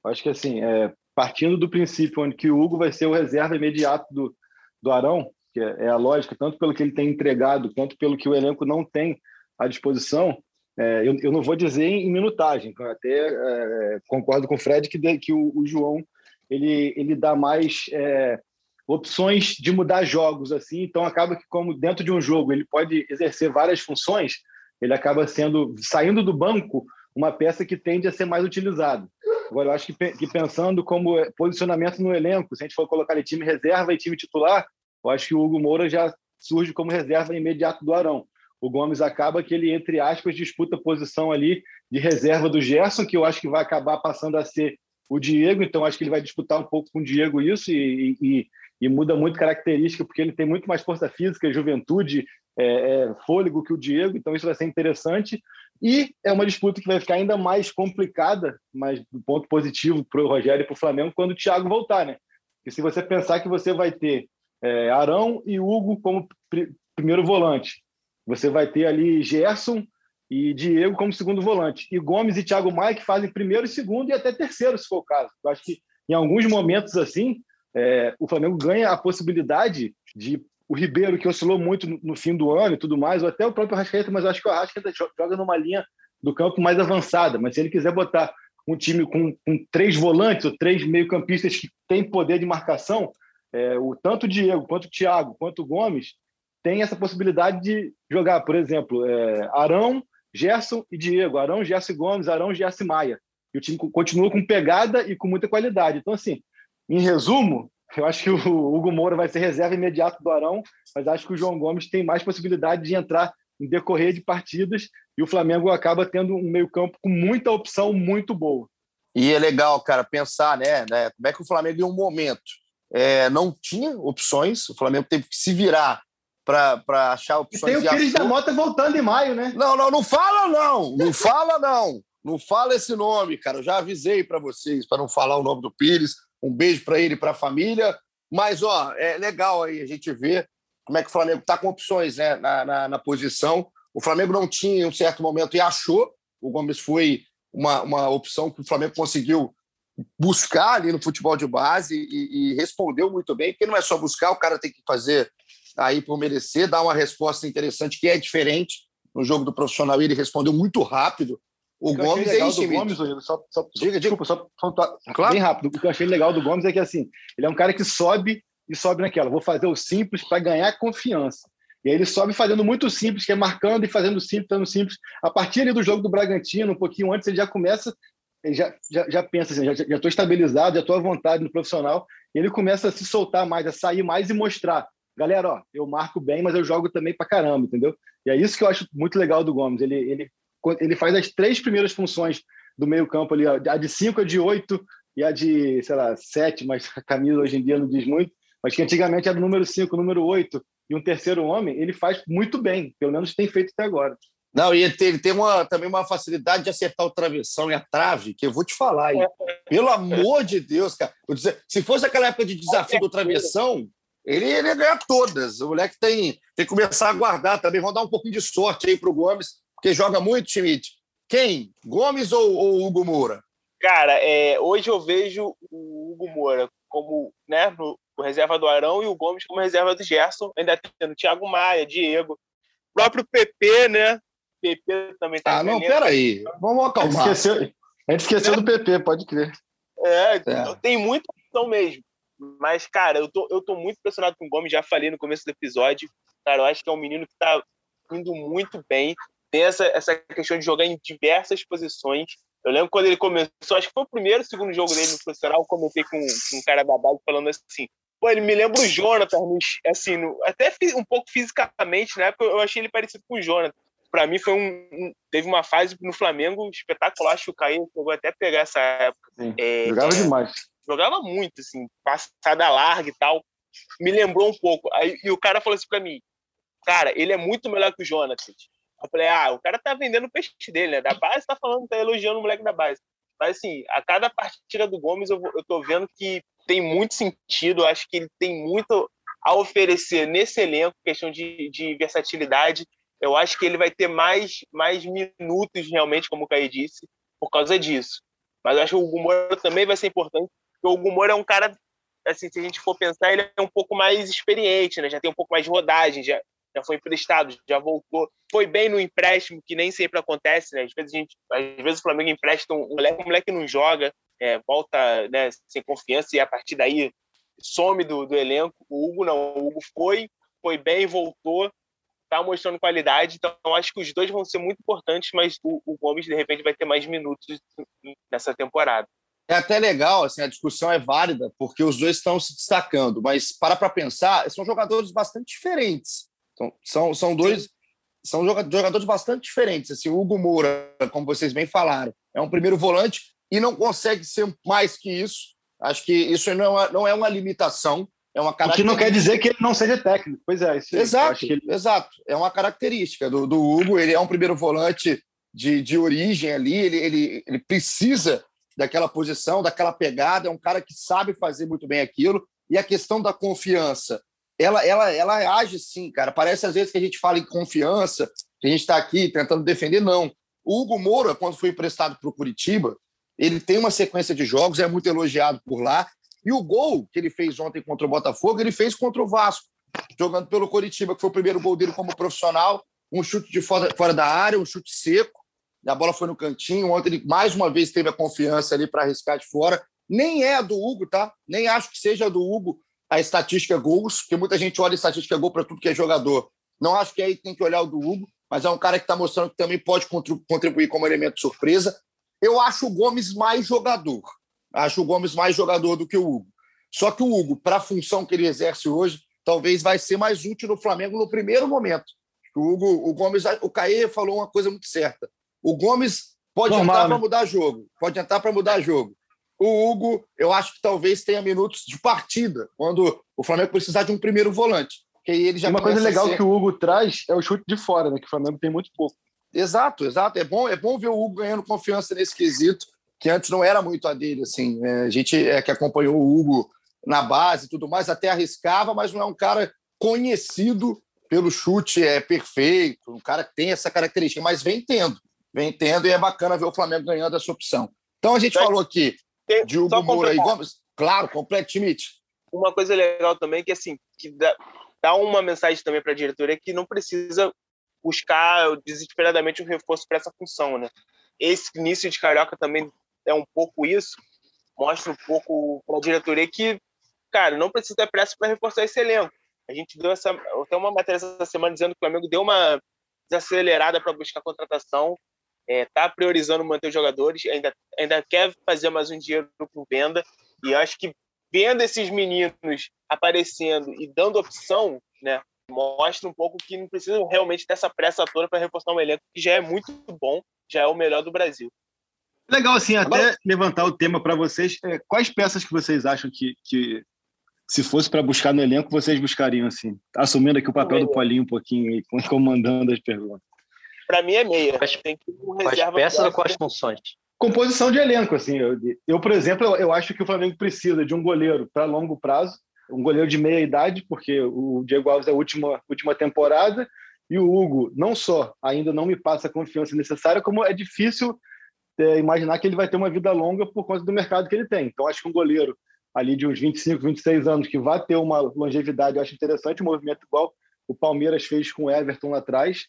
Eu acho que assim, é, partindo do princípio onde que o Hugo vai ser o reserva imediato do, do Arão, que é, é a lógica, tanto pelo que ele tem entregado, quanto pelo que o elenco não tem à disposição, é, eu, eu, não vou dizer em, em minutagem, até é, concordo com o Fred que, de, que o, o, João ele, ele dá mais é, opções de mudar jogos, assim, então acaba que como dentro de um jogo ele pode exercer várias funções, ele acaba sendo, saindo do banco, uma peça que tende a ser mais utilizada. Agora, eu acho que, que pensando como posicionamento no elenco, se a gente for colocar ele time reserva e time titular, eu acho que o Hugo Moura já surge como reserva imediato do Arão. O Gomes acaba que ele, entre aspas, disputa a posição ali de reserva do Gerson, que eu acho que vai acabar passando a ser o Diego, então acho que ele vai disputar um pouco com o Diego isso e, e, e muda muito característica, porque ele tem muito mais força física, juventude, é, é, fôlego que o Diego, então isso vai ser interessante. E é uma disputa que vai ficar ainda mais complicada, mas do ponto positivo para o Rogério e para o Flamengo, quando o Thiago voltar, né? Porque se você pensar que você vai ter é, Arão e Hugo como pr primeiro volante, você vai ter ali Gerson e Diego como segundo volante, e Gomes e Thiago Maia que fazem primeiro, segundo e até terceiro, se for o caso. Eu acho que em alguns momentos assim, é, o Flamengo ganha a possibilidade de o Ribeiro, que oscilou muito no fim do ano e tudo mais, ou até o próprio Arrascaeta, mas acho que o Arrascaeta joga numa linha do campo mais avançada. Mas se ele quiser botar um time com, com três volantes ou três meio-campistas que têm poder de marcação, é, o, tanto o Diego, quanto o Thiago, quanto o Gomes, tem essa possibilidade de jogar, por exemplo, é, Arão Gerson e Diego, Arão, Gerson Gomes, Arão, Gerson Maia. E o time continua com pegada e com muita qualidade. Então, assim, em resumo, eu acho que o Hugo Moura vai ser reserva imediato do Arão, mas acho que o João Gomes tem mais possibilidade de entrar em decorrer de partidas e o Flamengo acaba tendo um meio-campo com muita opção muito boa. E é legal, cara, pensar, né, né como é que o Flamengo, em um momento, é, não tinha opções, o Flamengo teve que se virar para achar opções. E tem o Pires da Mota voltando em maio, né? Não, não, não fala não, não fala não, não fala esse nome, cara. Eu já avisei para vocês para não falar o nome do Pires. Um beijo para ele e para a família. Mas ó, é legal aí a gente ver como é que o Flamengo está com opções né, na, na, na, posição. O Flamengo não tinha em um certo momento e achou. O Gomes foi uma, uma opção que o Flamengo conseguiu buscar ali no futebol de base e, e respondeu muito bem, porque não é só buscar, o cara tem que fazer aí por merecer, dar uma resposta interessante que é diferente no jogo do profissional. Ele respondeu muito rápido. O Gomes é isso, Gomes, só, só, diga, desculpa, só, só claro. bem rápido. O que eu achei legal do Gomes é que assim, ele é um cara que sobe e sobe naquela. Vou fazer o simples para ganhar confiança. E aí ele sobe fazendo muito simples, que é marcando e fazendo simples, fazendo simples. A partir ali do jogo do Bragantino, um pouquinho antes, ele já começa, ele já, já, já pensa assim, já estou estabilizado, já estou à vontade no profissional. E ele começa a se soltar mais, a sair mais e mostrar galera, ó, eu marco bem, mas eu jogo também pra caramba, entendeu? E é isso que eu acho muito legal do Gomes. Ele, ele, ele faz as três primeiras funções do meio-campo ali, a de cinco, a de oito e a de, sei lá, sete, mas a camisa hoje em dia não diz muito, mas que antigamente era o número cinco, o número oito e um terceiro homem, ele faz muito bem, pelo menos tem feito até agora. Não, e ele tem, ele tem uma, também uma facilidade de acertar o travessão e a trave, que eu vou te falar. Hein? Pelo amor de Deus, cara. Se fosse aquela época de desafio do travessão, ele, ele ia ganhar todas. O moleque tem, tem que começar a guardar também. Vamos dar um pouquinho de sorte aí para o Gomes, porque joga muito, Schmidt. Quem? Gomes ou, ou Hugo Moura? Cara, é, hoje eu vejo o Hugo Moura como né, no, o reserva do Arão e o Gomes como reserva do Gerson, ainda tendo Thiago Maia, Diego, próprio PP, né? PP também tá. Ah, não, peraí. Vamos acalmar. A gente esqueceu, a gente esqueceu do PP, pode crer. É, é. tem muita opção mesmo. Mas, cara, eu tô, eu tô muito impressionado com o Gomes, já falei no começo do episódio. Cara, eu acho que é um menino que tá indo muito bem. Tem essa, essa questão de jogar em diversas posições. Eu lembro quando ele começou, acho que foi o primeiro, segundo jogo dele no profissional, eu comentei com, com um cara da base falando assim, pô, ele me lembra o Jonathan, assim, no, até um pouco fisicamente, na época eu achei ele parecido com o Jonathan. Para mim foi um, um, teve uma fase no Flamengo espetacular, acho que o Caio chegou até pegar essa época. Sim, é, jogava é, demais jogava muito, assim, passada larga e tal. Me lembrou um pouco. Aí, e o cara falou assim pra mim, cara, ele é muito melhor que o Jonathan. Eu falei, ah, o cara tá vendendo o peixe dele, né? Da base tá falando, tá elogiando o moleque da base. Mas, assim, a cada partida do Gomes, eu, eu tô vendo que tem muito sentido. Eu acho que ele tem muito a oferecer nesse elenco, questão de, de versatilidade. Eu acho que ele vai ter mais, mais minutos, realmente, como o Caí disse, por causa disso. Mas eu acho que o Gumora também vai ser importante, o Gumor é um cara, assim, se a gente for pensar, ele é um pouco mais experiente, né? Já tem um pouco mais de rodagem, já, já foi emprestado, já voltou. Foi bem no empréstimo, que nem sempre acontece, né? Às vezes, a gente, às vezes o Flamengo empresta um moleque, um moleque não joga, é, volta né, sem confiança e a partir daí some do, do elenco. O Hugo não, o Hugo foi, foi bem, voltou, tá mostrando qualidade. Então, acho que os dois vão ser muito importantes, mas o, o Gomes, de repente, vai ter mais minutos nessa temporada é até legal, assim, a discussão é válida, porque os dois estão se destacando, mas para para pensar, são jogadores bastante diferentes. Então, são, são dois são jogadores bastante diferentes. Assim, o Hugo Moura, como vocês bem falaram, é um primeiro volante e não consegue ser mais que isso. Acho que isso não é uma, não é uma limitação, é uma característica. O que não quer dizer que ele não seja técnico. Pois é, isso exato, ele... exato. É uma característica do, do Hugo. Ele é um primeiro volante de, de origem ali. Ele, ele, ele precisa daquela posição, daquela pegada, é um cara que sabe fazer muito bem aquilo. E a questão da confiança, ela, ela, ela age sim, cara. Parece às vezes que a gente fala em confiança, que a gente está aqui tentando defender, não. O Hugo Moura, quando foi emprestado para o Curitiba, ele tem uma sequência de jogos, é muito elogiado por lá. E o gol que ele fez ontem contra o Botafogo, ele fez contra o Vasco, jogando pelo Curitiba, que foi o primeiro gol dele como profissional. Um chute de fora, fora da área, um chute seco a bola foi no cantinho. Ontem ele mais uma vez teve a confiança ali para arriscar de fora. Nem é do Hugo, tá? Nem acho que seja do Hugo a estatística gols, porque muita gente olha a estatística gol para tudo que é jogador. Não acho que aí tem que olhar o do Hugo. mas é um cara que está mostrando que também pode contribuir como elemento surpresa. Eu acho o Gomes mais jogador. Acho o Gomes mais jogador do que o Hugo. Só que o Hugo, para a função que ele exerce hoje, talvez vai ser mais útil no Flamengo no primeiro momento. O Hugo, o Gomes, o Caê falou uma coisa muito certa. O Gomes pode Normal, entrar né? para mudar jogo, pode entrar para mudar jogo. O Hugo, eu acho que talvez tenha minutos de partida, quando o Flamengo precisar de um primeiro volante. Que ele já uma coisa legal ser... que o Hugo traz é o chute de fora, né? Que o Flamengo tem muito pouco. Exato, exato. É bom, é bom ver o Hugo ganhando confiança nesse quesito, que antes não era muito a dele. Assim, é, a gente é que acompanhou o Hugo na base e tudo mais, até arriscava, mas não é um cara conhecido pelo chute é perfeito, um cara que tem essa característica, mas vem tendo, vem tendo e é bacana ver o Flamengo ganhando essa opção. Então a gente falou aqui de Hugo Moura e Gomes, claro, complete Schmidt. Uma coisa legal também que assim, que dá, dá uma mensagem também para a diretoria que não precisa buscar desesperadamente um reforço para essa função, né? Esse início de Carioca também é um pouco isso, mostra um pouco para a diretoria que, cara, não precisa ter pressa para reforçar esse elenco. A gente deu essa, tem uma matéria essa semana dizendo que o Flamengo deu uma desacelerada para buscar contratação, está é, priorizando manter os jogadores, ainda, ainda quer fazer mais um dinheiro com venda, e acho que vendo esses meninos aparecendo e dando opção, né, mostra um pouco que não precisa realmente dessa pressa toda para reforçar um elenco que já é muito bom, já é o melhor do Brasil. Legal, assim, até Agora... levantar o tema para vocês. É, quais peças que vocês acham que, que se fosse para buscar no elenco, vocês buscariam, assim? Assumindo aqui o papel do Paulinho um pouquinho aí, comandando as perguntas. Para mim é meia. Quais, Tem que quais peças ou quais funções? Composição de elenco, assim. Eu, eu por exemplo, eu, eu, acho que o Flamengo precisa de um goleiro para longo prazo, um goleiro de meia idade, porque o Diego Alves é a última, última temporada, e o Hugo não só ainda não me passa a confiança necessária, como é difícil é, imaginar que ele vai ter uma vida longa por conta do mercado que ele tem. Então, acho que um goleiro ali de uns 25, 26 anos, que vai ter uma longevidade, eu acho interessante o movimento igual o Palmeiras fez com o Everton lá atrás,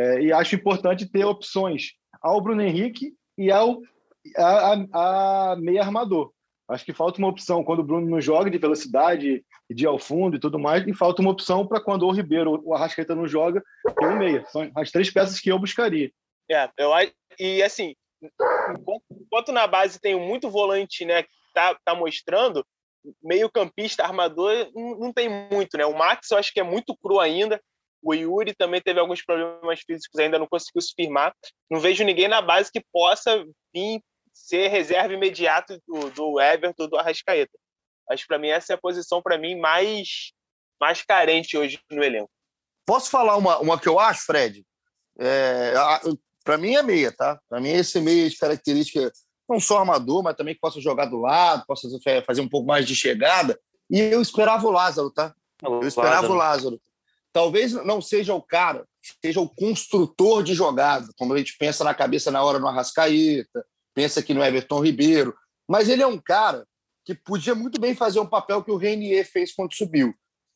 é, e acho importante ter opções ao Bruno Henrique e ao a, a, a meia armador. Acho que falta uma opção quando o Bruno não joga de velocidade, de ao fundo e tudo mais, e falta uma opção para quando o Ribeiro ou o Arrascaeta não joga, tem um meia. São as três peças que eu buscaria. É, eu e assim, enquanto, na base tem muito volante, né, tá, tá mostrando, meio campista, armador, não, não tem muito, né? O Max eu acho que é muito cru ainda. O Yuri também teve alguns problemas físicos, ainda não conseguiu se firmar. Não vejo ninguém na base que possa vir ser reserva imediato do, do Everton, do Arrascaeta. Acho que para mim essa é a posição para mim mais mais carente hoje no elenco. Posso falar uma, uma que eu acho, Fred? É, para mim é meia, tá? Para mim esse meia de característica não só armador, mas também que possa jogar do lado, possa fazer um pouco mais de chegada. E eu esperava o Lázaro, tá? Eu esperava Lázaro. o Lázaro. Talvez não seja o cara, seja o construtor de jogada, como a gente pensa na cabeça na hora no Arrascaeta, pensa aqui no Everton Ribeiro, mas ele é um cara que podia muito bem fazer um papel que o Renier fez quando subiu.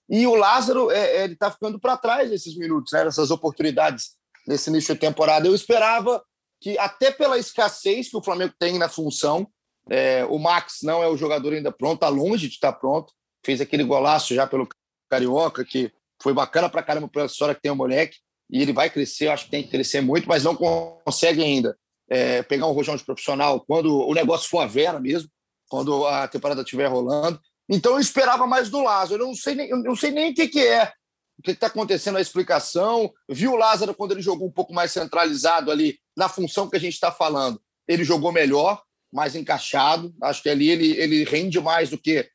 E o Lázaro, é, é ele está ficando para trás nesses minutos, né, nessas oportunidades nesse início de temporada. Eu esperava que até pela escassez que o Flamengo tem na função, é, o Max não é o jogador ainda pronto, está longe de estar pronto. Fez aquele golaço já pelo Carioca, que foi bacana para caramba pela história que tem o moleque, e ele vai crescer, acho que tem que crescer muito, mas não consegue ainda é, pegar um rojão de profissional quando o negócio for a vera mesmo, quando a temporada estiver rolando. Então eu esperava mais do Lázaro. Eu não sei nem, eu não sei nem o que, que é o que está acontecendo, a explicação. Viu o Lázaro quando ele jogou um pouco mais centralizado ali, na função que a gente está falando. Ele jogou melhor, mais encaixado. Acho que ali ele, ele rende mais do que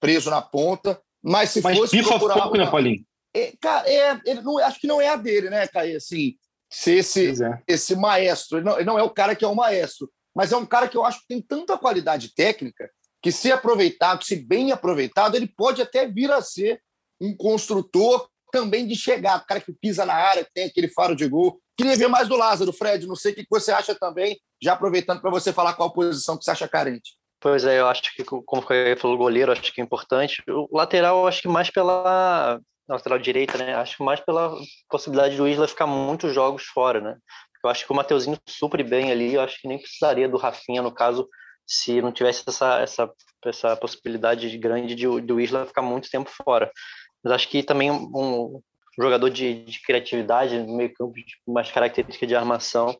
preso na ponta. Mas se Mas fosse. procurar pouco, né, Paulinho? É, cara, é, ele não, acho que não é a dele, né, Caí? Assim, ser esse, é. esse maestro. Ele não, ele não é o cara que é o maestro, mas é um cara que eu acho que tem tanta qualidade técnica que, se aproveitado, se bem aproveitado, ele pode até vir a ser um construtor também de chegar, o cara que pisa na área, que tem aquele faro de gol. Queria ver mais do Lázaro, Fred. Não sei o que você acha também, já aproveitando para você falar qual posição que você acha carente. Pois é, eu acho que, como foi falou o goleiro, acho que é importante. O lateral, acho que mais pela lateral direita, né? Acho mais pela possibilidade do Isla ficar muitos jogos fora, né? Eu acho que o Mateuzinho supre bem ali, eu acho que nem precisaria do Rafinha, no caso, se não tivesse essa, essa, essa possibilidade grande de, do Isla ficar muito tempo fora. Mas acho que também um, jogador de, de criatividade meio campo, mais características de armação,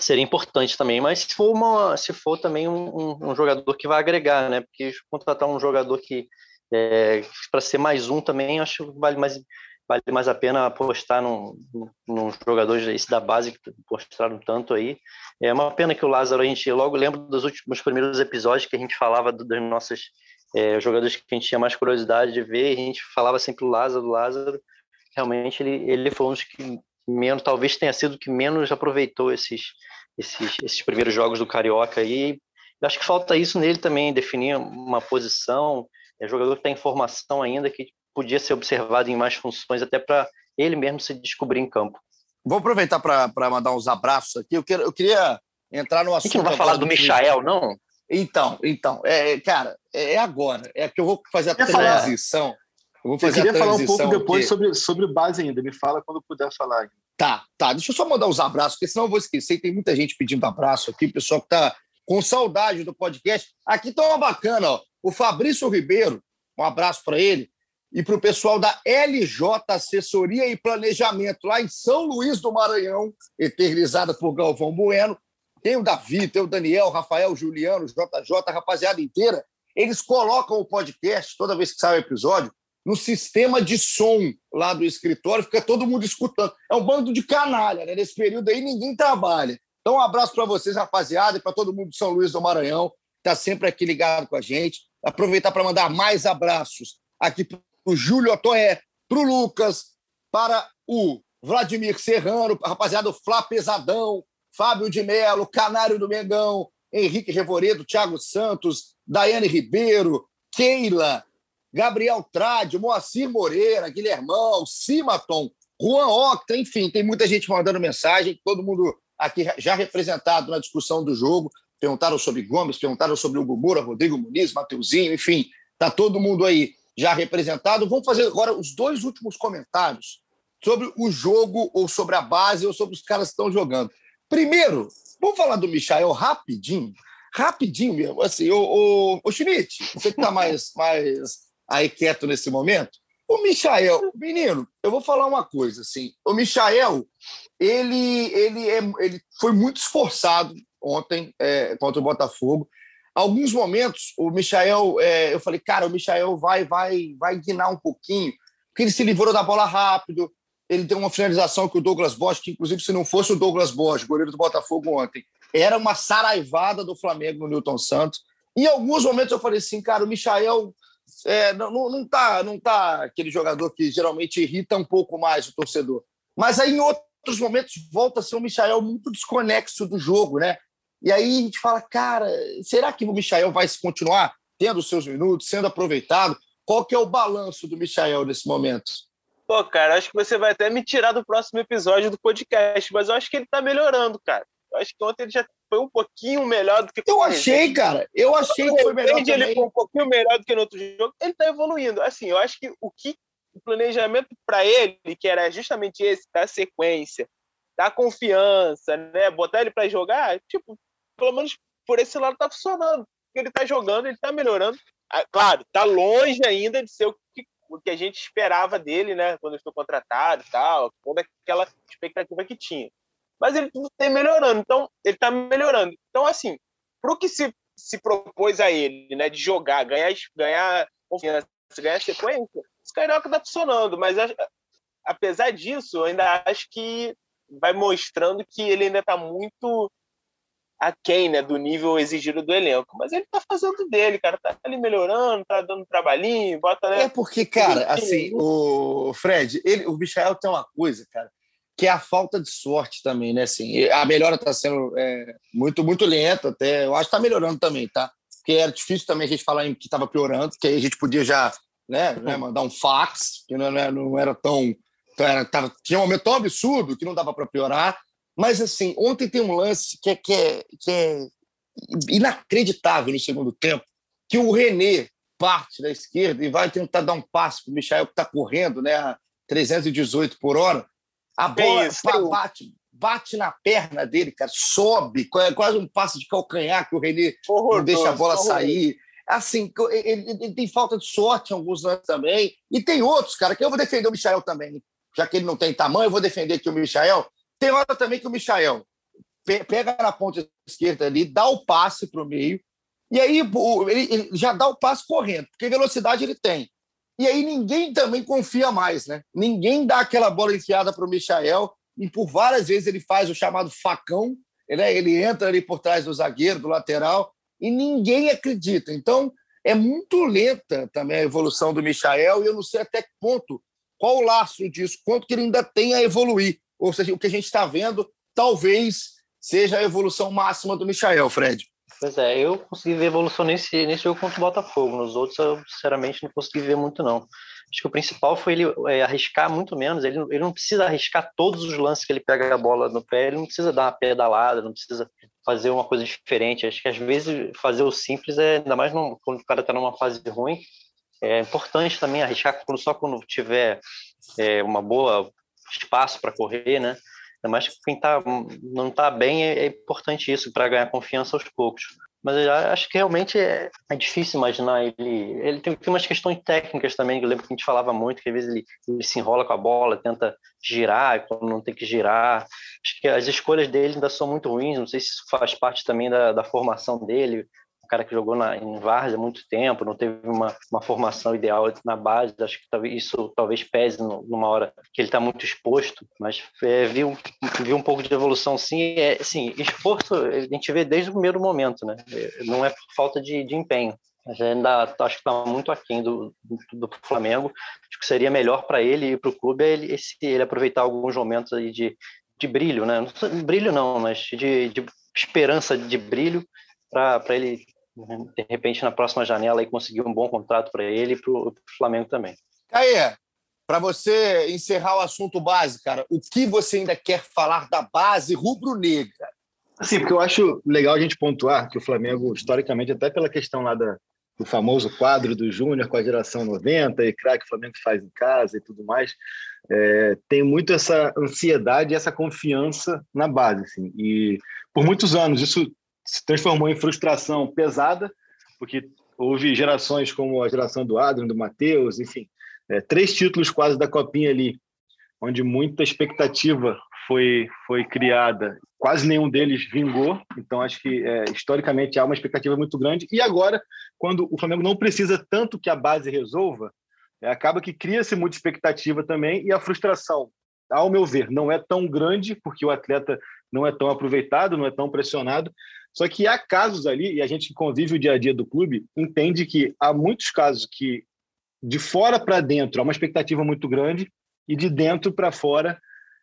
seria importante também. Mas se for, uma, se for também um, um jogador que vai agregar, né? Porque contratar um jogador que é, para ser mais um também, acho que vale mais vale mais a pena apostar num, num jogador esse da base que postaram tanto aí. É uma pena que o Lázaro, a gente logo lembra dos últimos primeiros episódios que a gente falava dos nossos é, jogadores que a gente tinha mais curiosidade de ver, a gente falava sempre o Lázaro, o Lázaro. Realmente ele, ele foi um dos que menos, talvez tenha sido que menos aproveitou esses, esses, esses primeiros jogos do Carioca aí. acho que falta isso nele também, definir uma posição, é jogador que tem informação ainda que podia ser observado em mais funções, até para ele mesmo se descobrir em campo. Vou aproveitar para mandar uns abraços aqui. Eu, quero, eu queria entrar no assunto. A gente não vai falar do Michael, não? Então, então, é, cara, é agora. É que eu vou fazer a transição. Eu, vou fazer eu queria falar um pouco depois que... sobre, sobre base ainda. Me fala quando puder falar. Tá, tá. Deixa eu só mandar os abraços, porque senão eu vou esquecer. Tem muita gente pedindo abraço aqui, pessoal que está com saudade do podcast. Aqui tá uma bacana, ó. O Fabrício Ribeiro, um abraço para ele e para o pessoal da LJ Assessoria e Planejamento, lá em São Luís do Maranhão, eternizada por Galvão Bueno. Tem o Davi, tem o Daniel, Rafael, Juliano, JJ, a rapaziada inteira. Eles colocam o podcast, toda vez que sai o episódio, no sistema de som lá do escritório, fica todo mundo escutando. É um bando de canalha, né? Nesse período aí ninguém trabalha. Então, um abraço para vocês, rapaziada, e para todo mundo de São Luís do Maranhão, que está sempre aqui ligado com a gente. Aproveitar para mandar mais abraços aqui o Júlio Otoé, para o Lucas, para o Vladimir Serrano, rapaziada, o Flá Pesadão, Fábio de Mello, Canário do Mengão, Henrique Revoredo, Thiago Santos, Daiane Ribeiro, Keila, Gabriel Trade, Moacir Moreira, Guilhermão, Simaton, Juan Octa, enfim, tem muita gente mandando mensagem, todo mundo aqui já representado na discussão do jogo. Perguntaram sobre Gomes, perguntaram sobre o Gumura, Rodrigo Muniz, Mateuzinho, enfim, tá todo mundo aí já representado. Vamos fazer agora os dois últimos comentários sobre o jogo, ou sobre a base, ou sobre os caras que estão jogando. Primeiro, vamos falar do Michael rapidinho. Rapidinho mesmo. Assim, o, o, o Schmidt, você que está mais, mais aí quieto nesse momento. O Michael, menino, eu vou falar uma coisa assim. O Michael, ele, ele, é, ele foi muito esforçado ontem é, contra o Botafogo alguns momentos, o Michael, é, eu falei, cara, o Michael vai, vai, vai guinar um pouquinho, porque ele se livrou da bola rápido, ele deu uma finalização que o Douglas Bosch, que inclusive se não fosse o Douglas Bosch, goleiro do Botafogo ontem, era uma saraivada do Flamengo no Newton Santos. Em alguns momentos eu falei assim, cara, o Michael é, não, não, tá, não tá aquele jogador que geralmente irrita um pouco mais o torcedor. Mas aí em outros momentos volta a ser um Michael muito desconexo do jogo, né? E aí a gente fala, cara, será que o Michael vai continuar tendo seus minutos, sendo aproveitado? Qual que é o balanço do Michael nesse momento? Pô, cara, acho que você vai até me tirar do próximo episódio do podcast, mas eu acho que ele tá melhorando, cara. Eu acho que ontem ele já foi um pouquinho melhor do que Eu achei, cara. Eu achei que foi melhor também. Ele foi um pouquinho melhor do que no outro jogo. Ele tá evoluindo. Assim, eu acho que o que o planejamento para ele, que era justamente esse, da sequência, da confiança, né, botar ele para jogar, tipo, pelo menos por esse lado tá funcionando. Ele tá jogando, ele tá melhorando. Ah, claro, tá longe ainda de ser o que, o que a gente esperava dele, né? Quando foi contratado e tal, toda aquela expectativa que tinha. Mas ele tem melhorando, então ele tá melhorando. Então, assim, pro que se, se propôs a ele, né, de jogar, ganhar, ganhar confiança, ganhar sequência, esse carioca tá funcionando, mas apesar disso, eu ainda acho que vai mostrando que ele ainda tá muito aquém né, do nível exigido do elenco. Mas ele tá fazendo dele, cara. Tá ali melhorando, tá dando trabalhinho, bota, né? É porque, cara, assim, o Fred, ele, o Michael tem uma coisa, cara, que é a falta de sorte também, né? Assim, a melhora tá sendo é, muito, muito lenta até. Eu acho que tá melhorando também, tá? Porque era difícil também a gente falar que estava piorando, que aí a gente podia já né, né, mandar um fax, que não, né, não era tão. Era, tava, tinha um momento tão absurdo que não dava para piorar. Mas, assim, ontem tem um lance que é, que é, que é inacreditável no segundo tempo, que o René parte da esquerda e vai tentar dar um passo para o Michael, que está correndo né, a 318 por hora. A bola isso, bate, bate na perna dele, cara, sobe, é quase um passo de calcanhar que o René não deixa a bola sair. assim, ele, ele, tem falta de sorte em alguns anos também. E tem outros, cara, que eu vou defender o Michael também. Já que ele não tem tamanho, eu vou defender aqui o Michael. Tem hora também que o Michael pega na ponta esquerda ali, dá o passe para o meio, e aí ele, ele já dá o passe correndo, porque velocidade ele tem. E aí ninguém também confia mais, né? Ninguém dá aquela bola enfiada para o Michael, e por várias vezes ele faz o chamado facão, né? ele entra ali por trás do zagueiro, do lateral, e ninguém acredita. Então, é muito lenta também a evolução do Michael, e eu não sei até que ponto, qual o laço disso, quanto que ele ainda tem a evoluir. Ou seja, o que a gente está vendo, talvez seja a evolução máxima do Michael, Fred. Pois é, eu consegui ver evolução nesse, nesse jogo contra o Botafogo. Nos outros, eu sinceramente não consegui ver muito, não. Acho que o principal foi ele é, arriscar muito menos. Ele, ele não precisa arriscar todos os lances que ele pega a bola no pé, ele não precisa dar uma pedalada, não precisa fazer uma coisa diferente. Acho que às vezes fazer o simples é, ainda mais quando o cara está numa fase ruim, é importante também arriscar só quando tiver é, uma boa espaço para correr, né? Que quem tá, não está bem, é, é importante isso para ganhar confiança aos poucos. Mas eu acho que realmente é, é difícil imaginar ele. Ele tem, tem, umas questões técnicas também, que eu lembro que a gente falava muito, que às vezes ele, ele, se enrola com a bola, tenta girar quando não tem que girar. Acho que as escolhas dele ainda são muito ruins, não sei se isso faz parte também da, da formação dele cara que jogou na, em Várzea há muito tempo, não teve uma, uma formação ideal na base, acho que talvez, isso talvez pese no, numa hora que ele está muito exposto, mas é, viu, viu um pouco de evolução sim, é, sim, esforço a gente vê desde o primeiro momento, né, não é por falta de, de empenho, mas ainda acho que está muito aquém do, do, Flamengo, acho que seria melhor para ele e para o clube ele, ele aproveitar alguns momentos aí de, de brilho, né, brilho não, mas de, de esperança de brilho para ele de repente na próxima janela e conseguir um bom contrato para ele e para o Flamengo também. Caê, para você encerrar o assunto base, cara, o que você ainda quer falar da base rubro-negra? Sim, porque eu acho legal a gente pontuar que o Flamengo, historicamente, até pela questão lá da, do famoso quadro do Júnior com a geração 90 e craque o Flamengo faz em casa e tudo mais, é, tem muito essa ansiedade e essa confiança na base. Assim. E por muitos anos isso se transformou em frustração pesada, porque houve gerações como a geração do Adriano, do Matheus, enfim, é, três títulos quase da Copinha ali, onde muita expectativa foi, foi criada. Quase nenhum deles vingou, então acho que é, historicamente há uma expectativa muito grande. E agora, quando o Flamengo não precisa tanto que a base resolva, é, acaba que cria-se muita expectativa também e a frustração, ao meu ver, não é tão grande, porque o atleta não é tão aproveitado, não é tão pressionado, só que há casos ali, e a gente que convive o dia a dia do clube, entende que há muitos casos que de fora para dentro há uma expectativa muito grande e de dentro para fora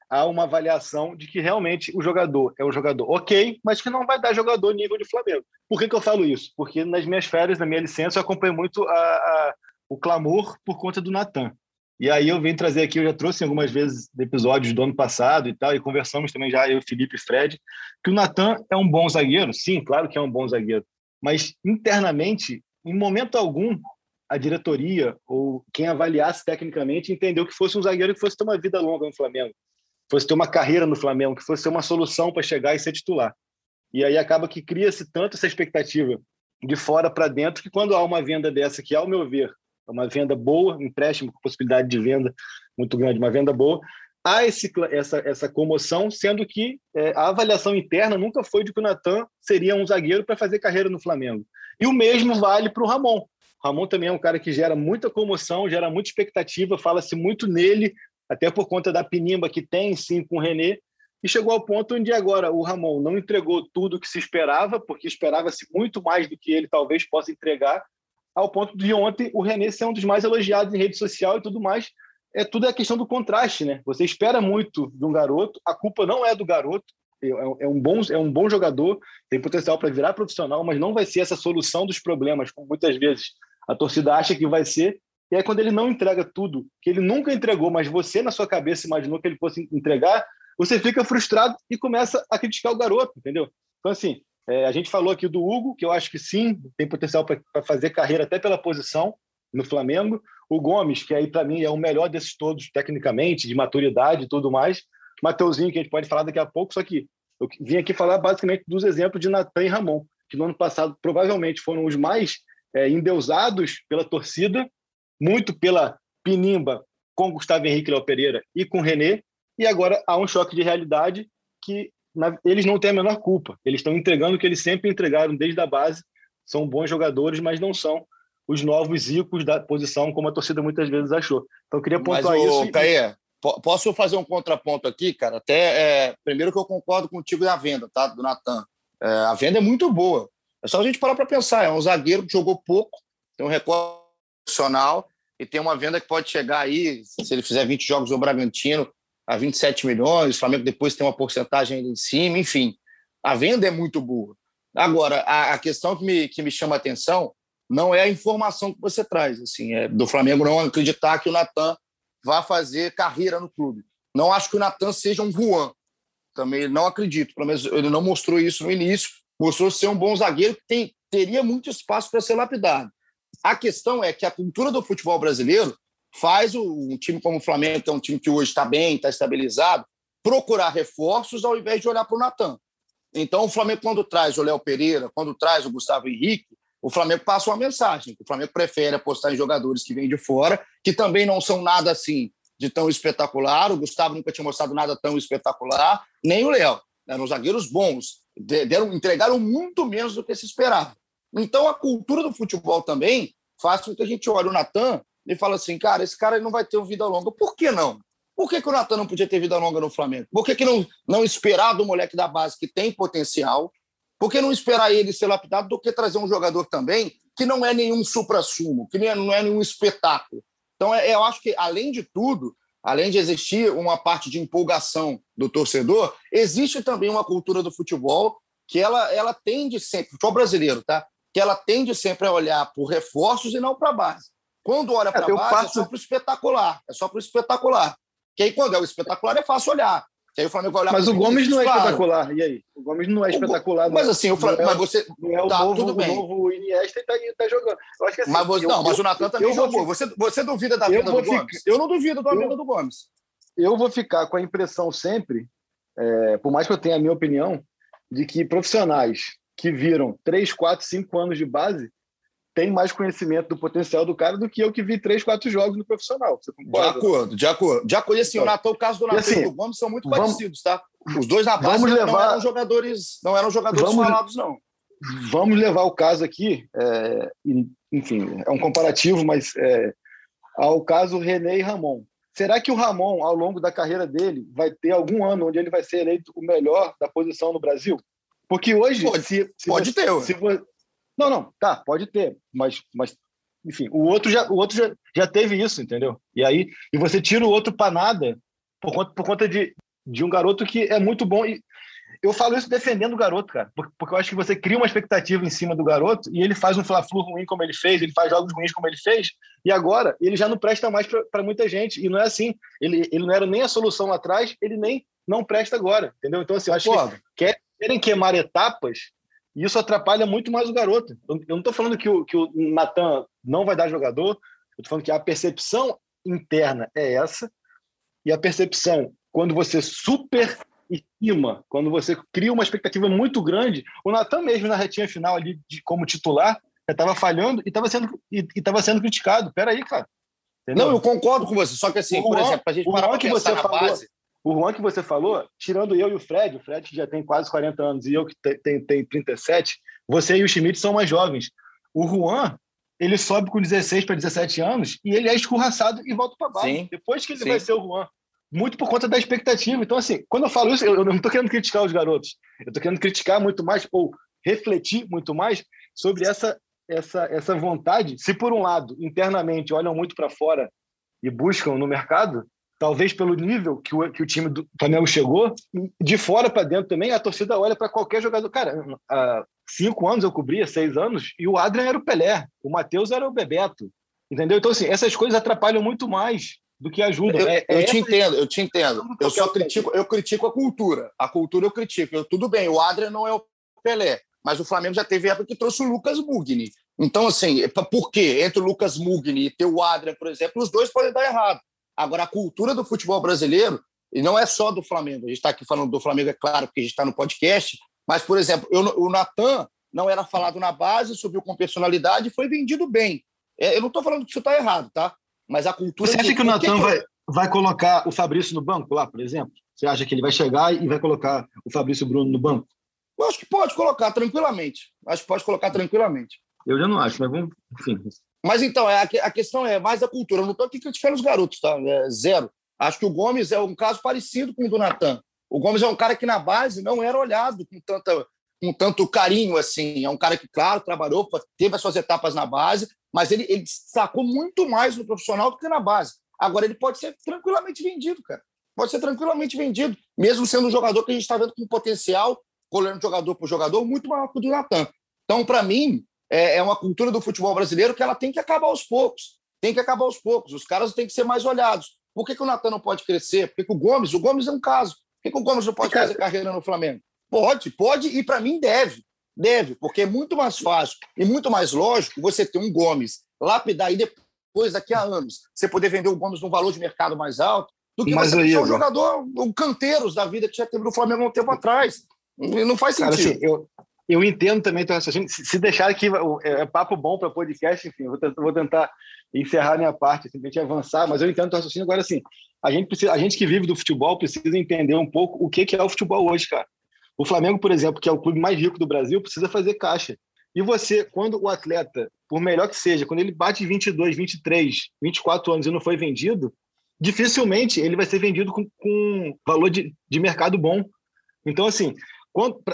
há uma avaliação de que realmente o jogador é um jogador ok, mas que não vai dar jogador nível de Flamengo. Por que, que eu falo isso? Porque nas minhas férias, na minha licença, eu acompanho muito a, a, o clamor por conta do Natan. E aí eu venho trazer aqui, eu já trouxe algumas vezes episódios do ano passado e tal, e conversamos também já, eu, Felipe e Fred, que o Natan é um bom zagueiro, sim, claro que é um bom zagueiro, mas internamente, em momento algum, a diretoria ou quem avaliasse tecnicamente entendeu que fosse um zagueiro que fosse ter uma vida longa no Flamengo, fosse ter uma carreira no Flamengo, que fosse ter uma solução para chegar e ser titular. E aí acaba que cria-se tanto essa expectativa de fora para dentro que quando há uma venda dessa, que ao meu ver uma venda boa, empréstimo com possibilidade de venda muito grande, uma venda boa. Há esse, essa, essa comoção, sendo que é, a avaliação interna nunca foi de que o Natan seria um zagueiro para fazer carreira no Flamengo. E o mesmo vale para o Ramon. Ramon também é um cara que gera muita comoção, gera muita expectativa, fala-se muito nele, até por conta da pinimba que tem, sim, com o René, e chegou ao ponto onde agora o Ramon não entregou tudo o que se esperava, porque esperava-se muito mais do que ele talvez possa entregar, ao ponto de ontem o René ser um dos mais elogiados em rede social e tudo mais. É tudo é a questão do contraste, né? Você espera muito de um garoto, a culpa não é do garoto, é, é um bom, é um bom jogador, tem potencial para virar profissional, mas não vai ser essa solução dos problemas, como muitas vezes a torcida acha que vai ser. E aí, quando ele não entrega tudo, que ele nunca entregou, mas você na sua cabeça imaginou que ele fosse entregar, você fica frustrado e começa a criticar o garoto, entendeu? Então, assim, é, a gente falou aqui do Hugo, que eu acho que sim, tem potencial para fazer carreira até pela posição no Flamengo. O Gomes, que aí para mim é o melhor desses todos, tecnicamente, de maturidade e tudo mais. Mateuzinho, que a gente pode falar daqui a pouco, só que eu vim aqui falar basicamente dos exemplos de Natan e Ramon, que no ano passado provavelmente foram os mais é, endeusados pela torcida, muito pela pinimba com Gustavo Henrique Léo Pereira e com René, e agora há um choque de realidade que na, eles não têm a menor culpa. Eles estão entregando o que eles sempre entregaram desde a base. São bons jogadores, mas não são os novos ícones da posição, como a torcida muitas vezes achou. Então, eu queria pontuar Mas, isso. Caê, po- posso fazer um contraponto aqui, cara? Até, é, primeiro que eu concordo contigo da venda, tá? Do Natan. É, a venda é muito boa. É só a gente parar para pensar. É um zagueiro que jogou pouco, tem um recorde profissional e tem uma venda que pode chegar aí, se ele fizer 20 jogos no Bragantino, a 27 milhões. O Flamengo depois tem uma porcentagem ali em cima, enfim. A venda é muito boa. Agora, a, a questão que me, que me chama a atenção não é a informação que você traz, assim, é do Flamengo não acreditar que o Natan vá fazer carreira no clube. Não acho que o Natan seja um Juan. Também não acredito. Pelo menos ele não mostrou isso no início. Mostrou ser um bom zagueiro que tem, teria muito espaço para ser lapidado. A questão é que a cultura do futebol brasileiro faz o, um time como o Flamengo, que é um time que hoje está bem, está estabilizado, procurar reforços ao invés de olhar para o Natan. Então, o Flamengo, quando traz o Léo Pereira, quando traz o Gustavo Henrique, o Flamengo passa uma mensagem. O Flamengo prefere apostar em jogadores que vêm de fora, que também não são nada assim de tão espetacular. O Gustavo nunca tinha mostrado nada tão espetacular, nem o Léo. Eram zagueiros bons, deram, entregaram muito menos do que se esperava. Então, a cultura do futebol também faz com que a gente olhe o Natan e fala assim, cara, esse cara não vai ter vida longa. Por que não? Por que, que o Natan não podia ter vida longa no Flamengo? Por que, que não, não esperar do moleque da base que tem potencial? Por que não esperar ele ser lapidado do que trazer um jogador também que não é nenhum supra-sumo, que não é, não é nenhum espetáculo? Então, é, eu acho que, além de tudo, além de existir uma parte de empolgação do torcedor, existe também uma cultura do futebol que ela, ela tende sempre, futebol brasileiro, tá? Que ela tende sempre a olhar por reforços e não para a base. Quando olha para a eu base, passo- é só para o espetacular. É só para o espetacular. Que aí, quando é o espetacular, é fácil olhar. Que aí o Flamengo vai olhar Mas o Gomes não é claro. espetacular. E aí? O Gomes não é O espetacular. Mas não. assim, o Flamengo, é- mas você. Não é o Tá, novo, tudo o bem. novo Iniesta e tá, jogando. Eu acho que assim, Mas você, eu- não, mas eu- o Natan também eu jogou. Você, você duvida da venda do ficar- Gomes? Eu não duvido da venda do Gomes. eu vou ficar com a impressão sempre, é, por mais que eu tenha a minha opinião, de que profissionais que viram 3, 4, 5 anos de base têm mais conhecimento do potencial do cara do que eu que vi 3, 4 jogos no profissional. Você De concorda? acuerdo, de acordo. De acordo. E assim, o, Então, Natan, o caso do e Natan assim, e do Gomes são muito vamos- parecidos, tá? Os dois na base vamos não levar- eram jogadores, não eram jogadores Vamos- falados, não. Vamos levar o caso aqui, é, enfim, é um comparativo, mas é, ao caso René e Ramon. Será que o Ramon, ao longo da carreira dele, vai ter algum ano onde ele vai ser eleito o melhor da posição no Brasil? Porque hoje, Pode- se, se Pode você- ter, se Não, não, tá, pode ter, mas, mas enfim, o outro já, o outro já, já teve isso, entendeu? E aí, e você tira o outro para nada por conta, por conta de, de um garoto que é muito bom e eu falo isso defendendo o garoto, cara, porque, eu acho que você cria uma expectativa em cima do garoto e ele faz um fla-flu ruim como ele fez, ele faz jogos ruins como ele fez, e agora ele já não presta mais para muita gente, e não é assim. Ele, ele não era nem a solução lá atrás, ele nem não presta agora, entendeu? Então, assim, eu acho que Concordo. querem queimar etapas e isso atrapalha muito mais o garoto. Eu, não estou falando que o, que o Natan não vai dar jogador, eu estou falando que a percepção interna é essa, e a percepção, quando você super estima, quando você cria uma expectativa muito grande, o Natan mesmo na retinha final ali de, como titular, já estava falhando e estava sendo, e, e sendo criticado. Peraí, cara. Entendeu? Não, eu concordo com você. Só que assim, O por exemplo, a gente o parar que você na falou- base. O Juan que você falou, tirando eu e o Fred, o Fred que já tem quase 40 anos e eu que te- tem, tem 37, você e o Schmidt são mais jovens. O Juan, ele sobe com 16 para 17 anos e ele é escorraçado e volta para baixo. Sim, Depois que ele sim. vai ser o Juan. Muito por conta da expectativa. Então, assim, quando eu falo isso, eu não estou querendo criticar os garotos. Eu estou querendo criticar muito mais, ou refletir muito mais sobre essa, essa, essa vontade. Se, por um lado, internamente olham muito para fora e buscam no mercado, talvez pelo nível que o, que o time do Flamengo chegou, de fora para dentro também, a torcida olha para qualquer jogador. Cara, há cinco anos eu cobria, seis anos, e o Adrian era o Pelé, o Matheus era o Bebeto. Entendeu? Então, assim, essas coisas atrapalham muito mais do que ajudam. Eu, É- é eu te essa- entendo, eu te entendo. Eu só critico, eu critico a cultura. A cultura eu critico. Eu, tudo bem, o Adrian não é o Pelé, mas o Flamengo já teve época que trouxe o Lucas Mugni. Então, assim, pa- por quê? Entre o Lucas Mugni e ter o Adrian, por exemplo, os dois podem dar errado. Agora, a cultura do futebol brasileiro, e não é só do Flamengo, a gente está aqui falando do Flamengo, é claro, porque a gente está no podcast, mas, por exemplo, eu, o Natan não era falado na base, subiu com personalidade e foi vendido bem. É, eu não estou falando que isso está errado, tá? Mas a cultura. Você acha que o Natan vai, vai colocar o Fabrício no banco lá, por exemplo? Você acha que ele vai chegar e vai colocar o Fabrício Bruno no banco? Eu acho que pode colocar tranquilamente. Acho que pode colocar tranquilamente. Eu já não acho, mas vamos. Enfim. Mas então, é, a a questão é mais a cultura. Eu não estou aqui criticando os garotos, tá? É zero. Acho que o Gomes é um caso parecido com o do Natan. O Gomes é um cara que na base não era olhado com, tanta, com tanto carinho assim. É um cara que, claro, trabalhou, teve as suas etapas na base, mas ele, ele destacou muito mais no profissional do que na base. Agora, ele pode ser tranquilamente vendido, cara. Pode ser tranquilamente vendido, mesmo sendo um jogador que a gente está vendo com potencial, colhendo jogador por jogador, muito maior que o do Natan. Então, para mim, é, é uma cultura do futebol brasileiro que ela tem que acabar aos poucos. Tem que acabar aos poucos. Os caras têm que ser mais olhados. Por que, que o Natan não pode crescer? Por que, que o Gomes? O Gomes é um caso. Por que, que o Gomes não pode Cara- fazer carreira no Flamengo? Pode, pode, e para mim deve. Deve, porque é muito mais fácil e muito mais lógico você ter um Gomes lapidar e depois, daqui a anos, você poder vender o Gomes num valor de mercado mais alto do que Mas você aí, um jogador, um canteiros da vida que já teve no Flamengo há um tempo atrás. Não faz Cara, sentido. assim, eu, eu entendo também raciocínio. Se, se deixar aqui, é, é papo bom para podcast, enfim, vou tentar, tentar encerrar minha parte, assim, gente avançar, mas eu entendo teu raciocínio. Agora, assim, a gente, precisa, a gente que vive do futebol precisa entender um pouco o que, que é o futebol hoje, cara. O Flamengo, por exemplo, que é o clube mais rico do Brasil, precisa fazer caixa. E você, quando o atleta, por melhor que seja, quando ele bate 22, 23, 24 anos e não foi vendido, dificilmente ele vai ser vendido com, com valor de, de mercado bom. Então, assim,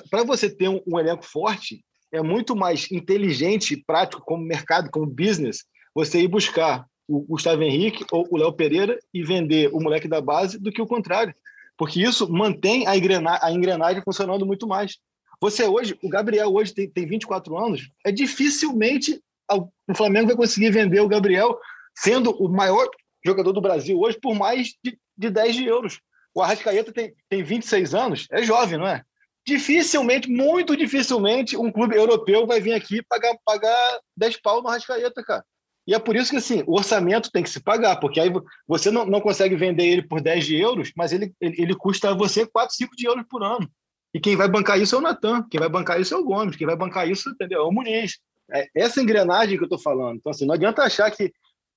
para você ter um, um elenco forte, é muito mais inteligente e prático como mercado, como business, você ir buscar o Gustavo Henrique ou o Léo Pereira e vender o moleque da base do que o contrário. Porque isso mantém a, engrena a engrenagem funcionando muito mais. Você hoje, o Gabriel hoje tem, tem 24 anos, é dificilmente o Flamengo vai conseguir vender o Gabriel sendo o maior jogador do Brasil hoje por mais de, de 10 de euros. O Arrascaeta tem, tem 26 anos, é jovem, não é? Dificilmente, muito dificilmente, um clube europeu vai vir aqui pagar, pagar 10 pau no Arrascaeta, cara. E é por isso que assim, o orçamento tem que se pagar, porque aí você não, não consegue vender ele por 10 de euros, mas ele, ele, ele custa a você 4, 5 de euros por ano. E quem vai bancar isso é o Natan, quem vai bancar isso é o Gomes, quem vai bancar isso entendeu? é o Muniz. É essa engrenagem que eu estou falando. Então, assim, não adianta achar que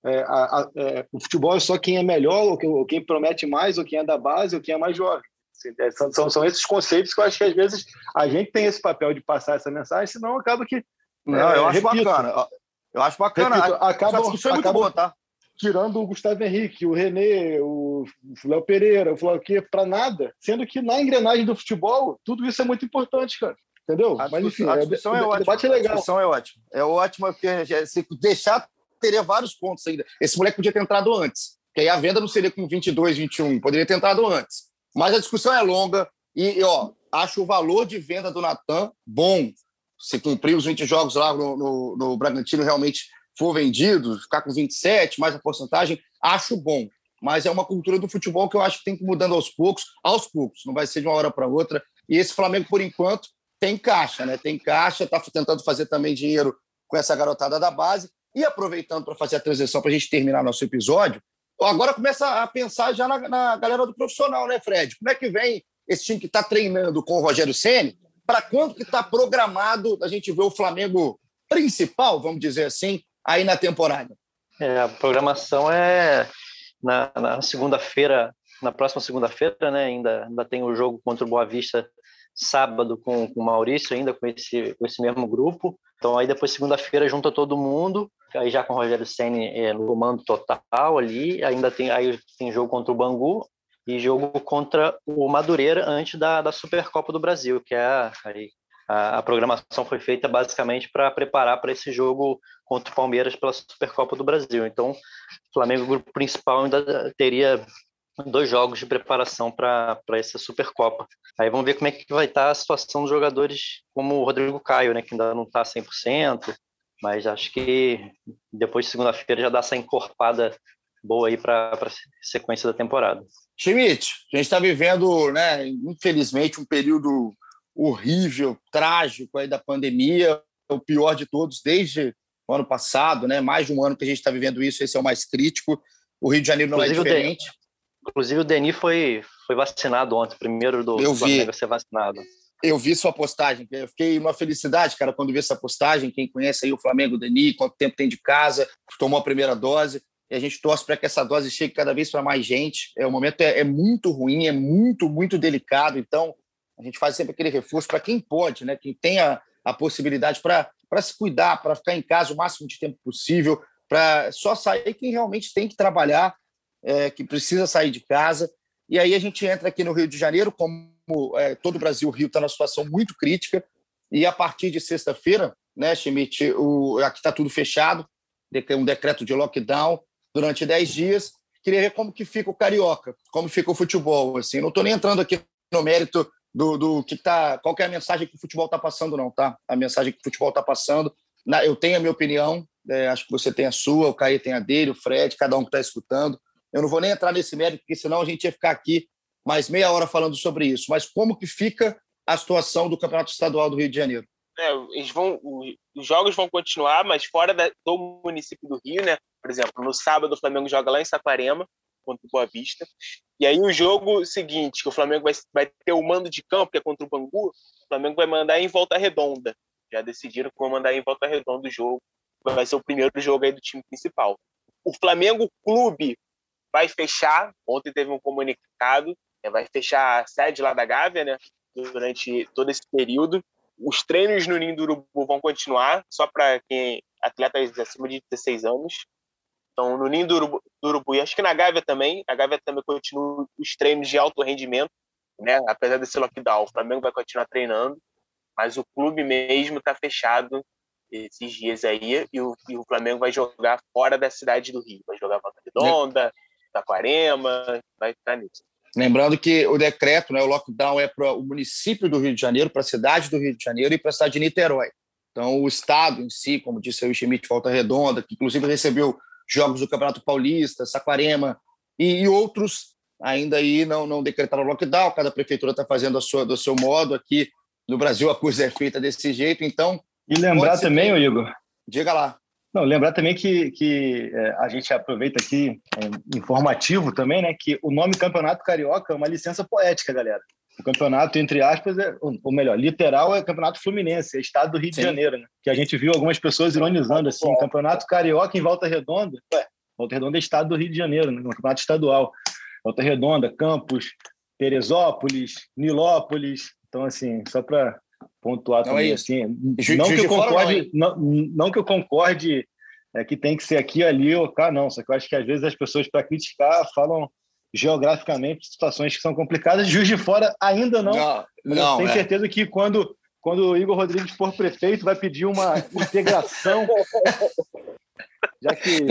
é, a, a, é, o futebol é só quem é melhor, ou ou quem, promete mais, ou quem é da base, ou quem é mais jovem. Assim, é, são, são, são, esses conceitos que eu acho que às vezes a gente tem esse papel de passar essa mensagem, senão acaba que. Não, eu acho repito, bacana. Eu acho bacana. Repito, acaba, isso é muito boa, tá? Tirando o Gustavo Henrique, o René, o Léo Pereira, o Flauquê, para nada, sendo que na engrenagem do futebol, tudo isso é muito importante, cara. Entendeu? A Mas enfim, a discussão é, é o ótima. debate é legal. A discussão é ótima. É ótima, porque se deixar, teria vários pontos ainda. Esse moleque podia ter entrado antes, que aí a venda não seria com 22, 21, poderia ter entrado antes. Mas a discussão é longa e, ó, acho o valor de venda do Natan bom. Se cumprir os 20 jogos lá no, no, no Bragantino realmente for vendido, ficar com 27, mais a porcentagem, acho bom. Mas é uma cultura do futebol que eu acho que tem que ir mudando aos poucos, aos poucos, não vai ser de uma hora para outra. E esse Flamengo, por enquanto, tem caixa, né? Tem caixa, está tentando fazer também dinheiro com essa garotada da base. E aproveitando para fazer a transição para a gente terminar nosso episódio, agora começa a pensar já na, na, galera do profissional, né, Fred? Como é que vem esse time que está treinando com o Rogério Ceni? Para quando que está programado a gente ver o Flamengo principal, vamos dizer assim, aí na temporada? É, a programação é na, na segunda-feira, na próxima segunda-feira, né? Ainda, ainda tem o jogo contra o Boa Vista sábado com, com o Maurício, ainda com esse, com esse mesmo grupo. Então aí depois segunda-feira junta todo mundo, aí já com o Rogério Ceni é, no comando total ali, ainda tem aí tem jogo contra o Bangu e jogo contra o Madureira antes da, da Supercopa do Brasil, que é a, a, a programação foi feita basicamente para preparar para esse jogo contra o Palmeiras pela Supercopa do Brasil. Então, o Flamengo, grupo principal, ainda teria dois jogos de preparação para essa Supercopa. Aí vamos ver como é que vai estar a situação dos jogadores como o Rodrigo Caio, né, que ainda não está 100%, mas acho que depois de segunda-feira já dá essa encorpada boa aí para a sequência da temporada. Schmidt, a gente está vivendo, né, infelizmente, um período horrível, trágico aí da pandemia, o pior de todos desde o ano passado, né? Mais de um ano que a gente está vivendo isso, esse é o mais crítico. O Rio de Janeiro não Inclusive, é diferente. Inclusive o Deni foi, foi vacinado ontem, primeiro do Eu Flamengo vi. ser vacinado. Eu vi sua postagem, eu fiquei uma felicidade, cara, quando vi essa postagem. Quem conhece aí o Flamengo, Dani, quanto tempo tem de casa, tomou a primeira dose. E a gente torce para que essa dose chegue cada vez para mais gente. É, o momento é, é, muito ruim, é muito, muito delicado. Então, a gente faz sempre aquele reforço para quem pode, né? quem tem a, a possibilidade para se cuidar, para ficar em casa o máximo de tempo possível, para só sair quem realmente tem que trabalhar, é, que precisa sair de casa. E aí a gente entra aqui no Rio de Janeiro, como é, todo o Brasil, o Rio está numa situação muito crítica, e a partir de sexta-feira, né, Schmidt, o, aqui está tudo fechado, um decreto de lockdown durante 10 dias. Queria ver como que fica o Carioca, como fica o futebol. Assim, não estou nem entrando aqui no mérito do, do que tá, qual que é a mensagem que o futebol está passando, não, tá? A mensagem que o futebol está passando. Na, eu tenho a minha opinião, é, acho que você tem a sua, o Caí tem a dele, o Fred, cada um que está escutando. Eu não vou nem entrar nesse mérito, porque senão a gente ia ficar aqui mais meia hora falando sobre isso. Mas como que fica a situação do Campeonato Estadual do Rio de Janeiro? É, eles vão, os jogos vão continuar, mas fora da, do município do Rio, né? Por exemplo, no sábado o Flamengo joga lá em Saquarema contra o Boa Vista. E aí o jogo seguinte, que o Flamengo vai, vai ter o mando de campo, que é contra o Bangu, o Flamengo vai mandar em volta redonda. Já decidiram que vão mandar em volta redonda o jogo. Vai ser o primeiro jogo aí do time principal. O Flamengo Clube vai fechar. Ontem teve um comunicado, vai fechar a sede lá da Gávea, né? Durante todo esse período. Os treinos no Ninho do Urubu vão continuar, só para quem atletas acima de 16 anos. Então, no Ninho do Urubu, do Urubu, e acho que na Gávea também, a Gávea também continua os treinos de alto rendimento, né? Apesar desse lockdown, o Flamengo vai continuar treinando, mas o clube mesmo está fechado esses dias aí e o, e o, Flamengo vai jogar fora da cidade do Rio, vai jogar Volta Redonda, Taquarema, vai ficar nisso. Lembrando que o decreto, né, o lockdown é para o município do Rio de Janeiro, para a cidade do Rio de Janeiro e para a cidade de Niterói. Então, o estado em si, como disse o Schmidt, Volta Redonda, que inclusive recebeu jogos do Campeonato Paulista, Saquarema e, e outros ainda aí não, não decretaram lockdown, cada prefeitura está fazendo a sua, do seu modo. Aqui no Brasil a coisa é feita desse jeito, então. E lembrar também, que... Igor. Diga lá. Não, lembrar também que, que é, a gente aproveita aqui, é, informativo também, né? Que o nome Campeonato Carioca é uma licença poética, galera. O campeonato, entre aspas, é, ou melhor, literal é Campeonato Fluminense, é estado do Rio Sim. de Janeiro, né? Que a gente viu algumas pessoas ironizando assim, Campeonato Carioca em Volta Redonda. Ué, Volta Redonda é estado do Rio de Janeiro, né? campeonato estadual. Volta Redonda, Campos, Teresópolis, Nilópolis. Então, assim, só para pontuar não é também, é assim, não, que eu concorde, não, não, que eu concorde é, que tem que ser aqui, ali ou cá, não. Só que eu acho que às vezes as pessoas, para criticar, falam geograficamente situações que são complicadas. Juiz de Fora ainda não. não, não eu tenho é. certeza que quando, quando o Igor Rodrigues for prefeito, vai pedir uma integração. já que.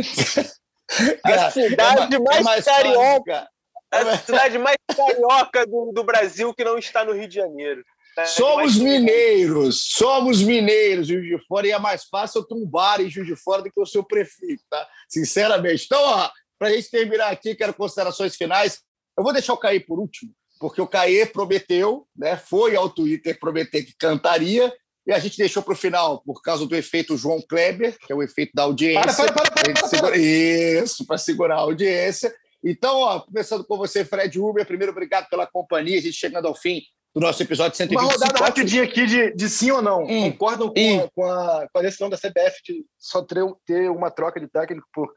A cidade é mais, é mais carioca. A cidade mais carioca do, do Brasil que não está no Rio de Janeiro. Somos mineiros, somos mineiros, Juiz de Fora, e é mais fácil eu tumbar em Juiz de Fora do que o seu prefeito, tá? Sinceramente. Então, ó, para a gente terminar aqui, quero considerações finais. Eu vou deixar o Caê por último, porque o Caê prometeu, né, foi ao Twitter prometer que cantaria, e a gente deixou para o final por causa do efeito João Kleber, que é o efeito da audiência. Para, para, para, para, para, Isso, para segurar a audiência. Então, ó, começando com você, Fred Uber, primeiro, obrigado pela companhia, a gente chegando ao fim do nosso episódio 125. Uma rodada rapidinha aqui de, de sim ou não. Hum. Concordam com, hum. a, com, a, com a decisão da CBF de só ter, ter uma troca de técnico por,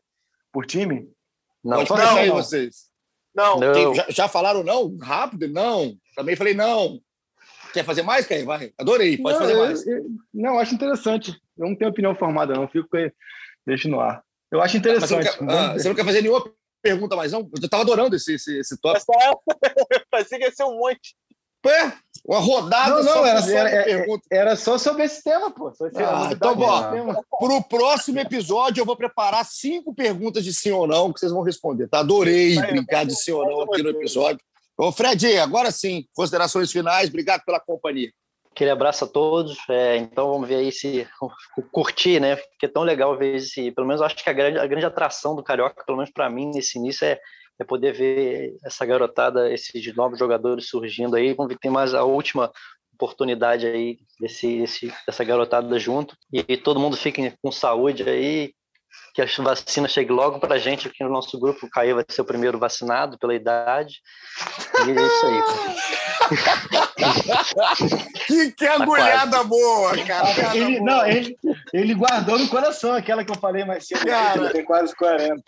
por time? Não, Pode não, aí vocês. Não. não. Já, já, falaram não? Rápido? Não. Também falei não. Quer fazer mais, Caio? Vai. Adorei. Pode não, fazer mais. Eu, eu, não, acho interessante. Eu não tenho opinião formada, não. Fico com deixa no ar. Eu acho interessante. Ah, você, não quer, ah, você, não quer, fazer nenhuma pergunta mais, não? Eu estava adorando esse, esse, esse tópico. Pensei que ia ser um monte. É, uma rodada não, não, era, era, era, só sobre esse tema, pô. Ah, então, bom, para o próximo episódio eu vou preparar cinco perguntas de sim ou não que vocês vão responder, tá? Adorei vai, brincar de sim ou não aqui no episódio. Ô, Fred, agora sim, considerações finais, obrigado pela companhia. Aquele abraço a todos. É, então vamos ver aí se curtir, né? Porque é tão legal ver esse. Pelo menos acho que a grande, a grande atração do Carioca, pelo menos para mim, nesse início, é é poder ver essa garotada, esses novos jogadores surgindo aí. Vamos ver, tem mais a última oportunidade aí desse, desse, dessa garotada junto e, e todo mundo fique com saúde aí, que a vacina chegue logo para a gente aqui no nosso grupo. O Caio vai ser o primeiro vacinado pela idade. É isso aí. Que, que agulhada boa, cara. Ele, boa. não, ele, ele guardou no coração aquela que eu falei mais cedo. Cara. que Tem quase 40.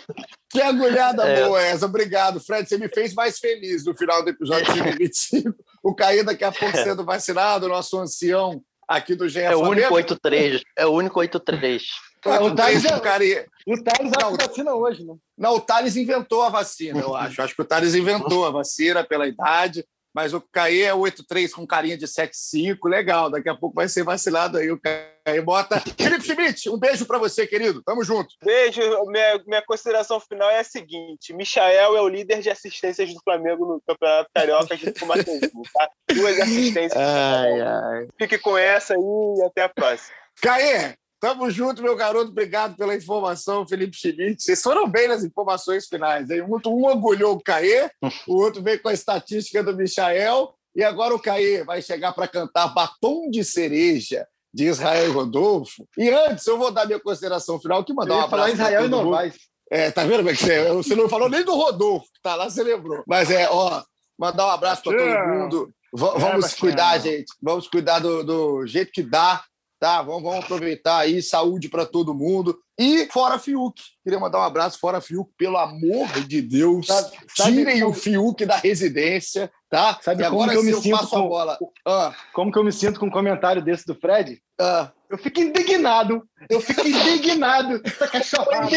Que agulhada É. boa essa. Obrigado, Fred. Você me fez mais feliz no final do episódio 125. O Caí daqui a pouco sendo vacinado, nosso ancião aqui do GE É o único Flamengo. 8-3. É o único 8-3. Ah, o Thales é- o Cari... O Thales Não, acho que vacina hoje, né? Não, o Thales inventou a vacina, eu acho. Acho que o Thales inventou a vacina pela idade, mas o Caí é 8,3 com carinha de 7,5. Legal, daqui a pouco vai ser vacinado aí o Caí. Bota. Felipe Schmidt, um beijo para você, querido. Tamo junto. Beijo. Minha, minha consideração final é a seguinte: Michael é o líder de assistências do Flamengo no Campeonato Carioca junto com o Matheusinho, tá? Duas assistências. Ai, ai. Fique com essa aí e até a próxima. Caê, tamo junto, meu garoto. Obrigado pela informação, Felipe Schmidt. Vocês foram bem nas informações finais. Hein? Um, um agulhou o Caê, o outro veio com a estatística do Michael. E agora o Caê vai chegar para cantar Batom de Cereja de Israel Rodolfo. E antes, eu vou dar minha consideração final, que mandar um ia falar Israel e. Novaes. É, tá vendo como é que você, você não falou nem do Rodolfo, que tá lá, você lembrou. Mas é, ó, mandar um abraço para todo mundo. É, vamos Bastião. cuidar, gente. Vamos cuidar do, do jeito que dá, tá? Vamos, vamos aproveitar aí, saúde para todo mundo. E fora Fiuk. Queria mandar um abraço fora Fiuk, pelo amor de Deus. Sabe- Tirem o Fiuk da residência, tá? Sabe e agora eu me eu sinto com- bola. Ah, Como que eu me sinto com um comentário desse do Fred? ah. Eu fico indignado. Eu fico indignado. Essa cachorrada.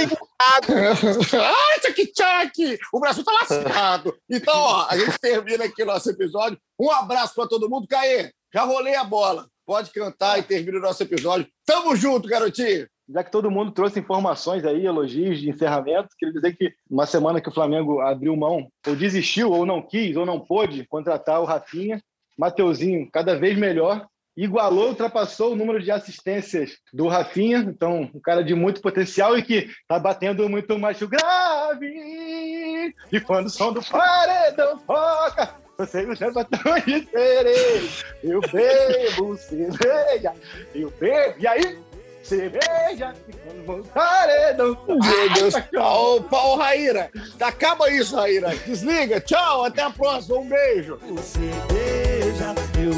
Ai, tchac-tchac! O Brasil tá lascado. Então, ó, a gente termina aqui o nosso episódio. Um abraço para todo mundo. Caê, já rolei a bola. Pode cantar e termina o nosso episódio. Tamo junto, garotinho. Já que todo mundo trouxe informações aí, elogios de encerramento, queria dizer que uma semana que o Flamengo abriu mão, ou desistiu, ou não quis, ou não pôde contratar o Rafinha, Mateuzinho cada vez melhor, igualou, ultrapassou o número de assistências do Rafinha, então um cara de muito potencial e que tá batendo muito macho grave. E quando o som do paredão toca, você me chama tão cereja. Eu bebo cerveja, eu bebo. E aí, cerveja, quando o paredão toca. Meu Deus. Ó, ô, ô, Raíra, acaba isso, Raíra. Desliga. Tchau, até a próxima. Um beijo. Cerveja, eu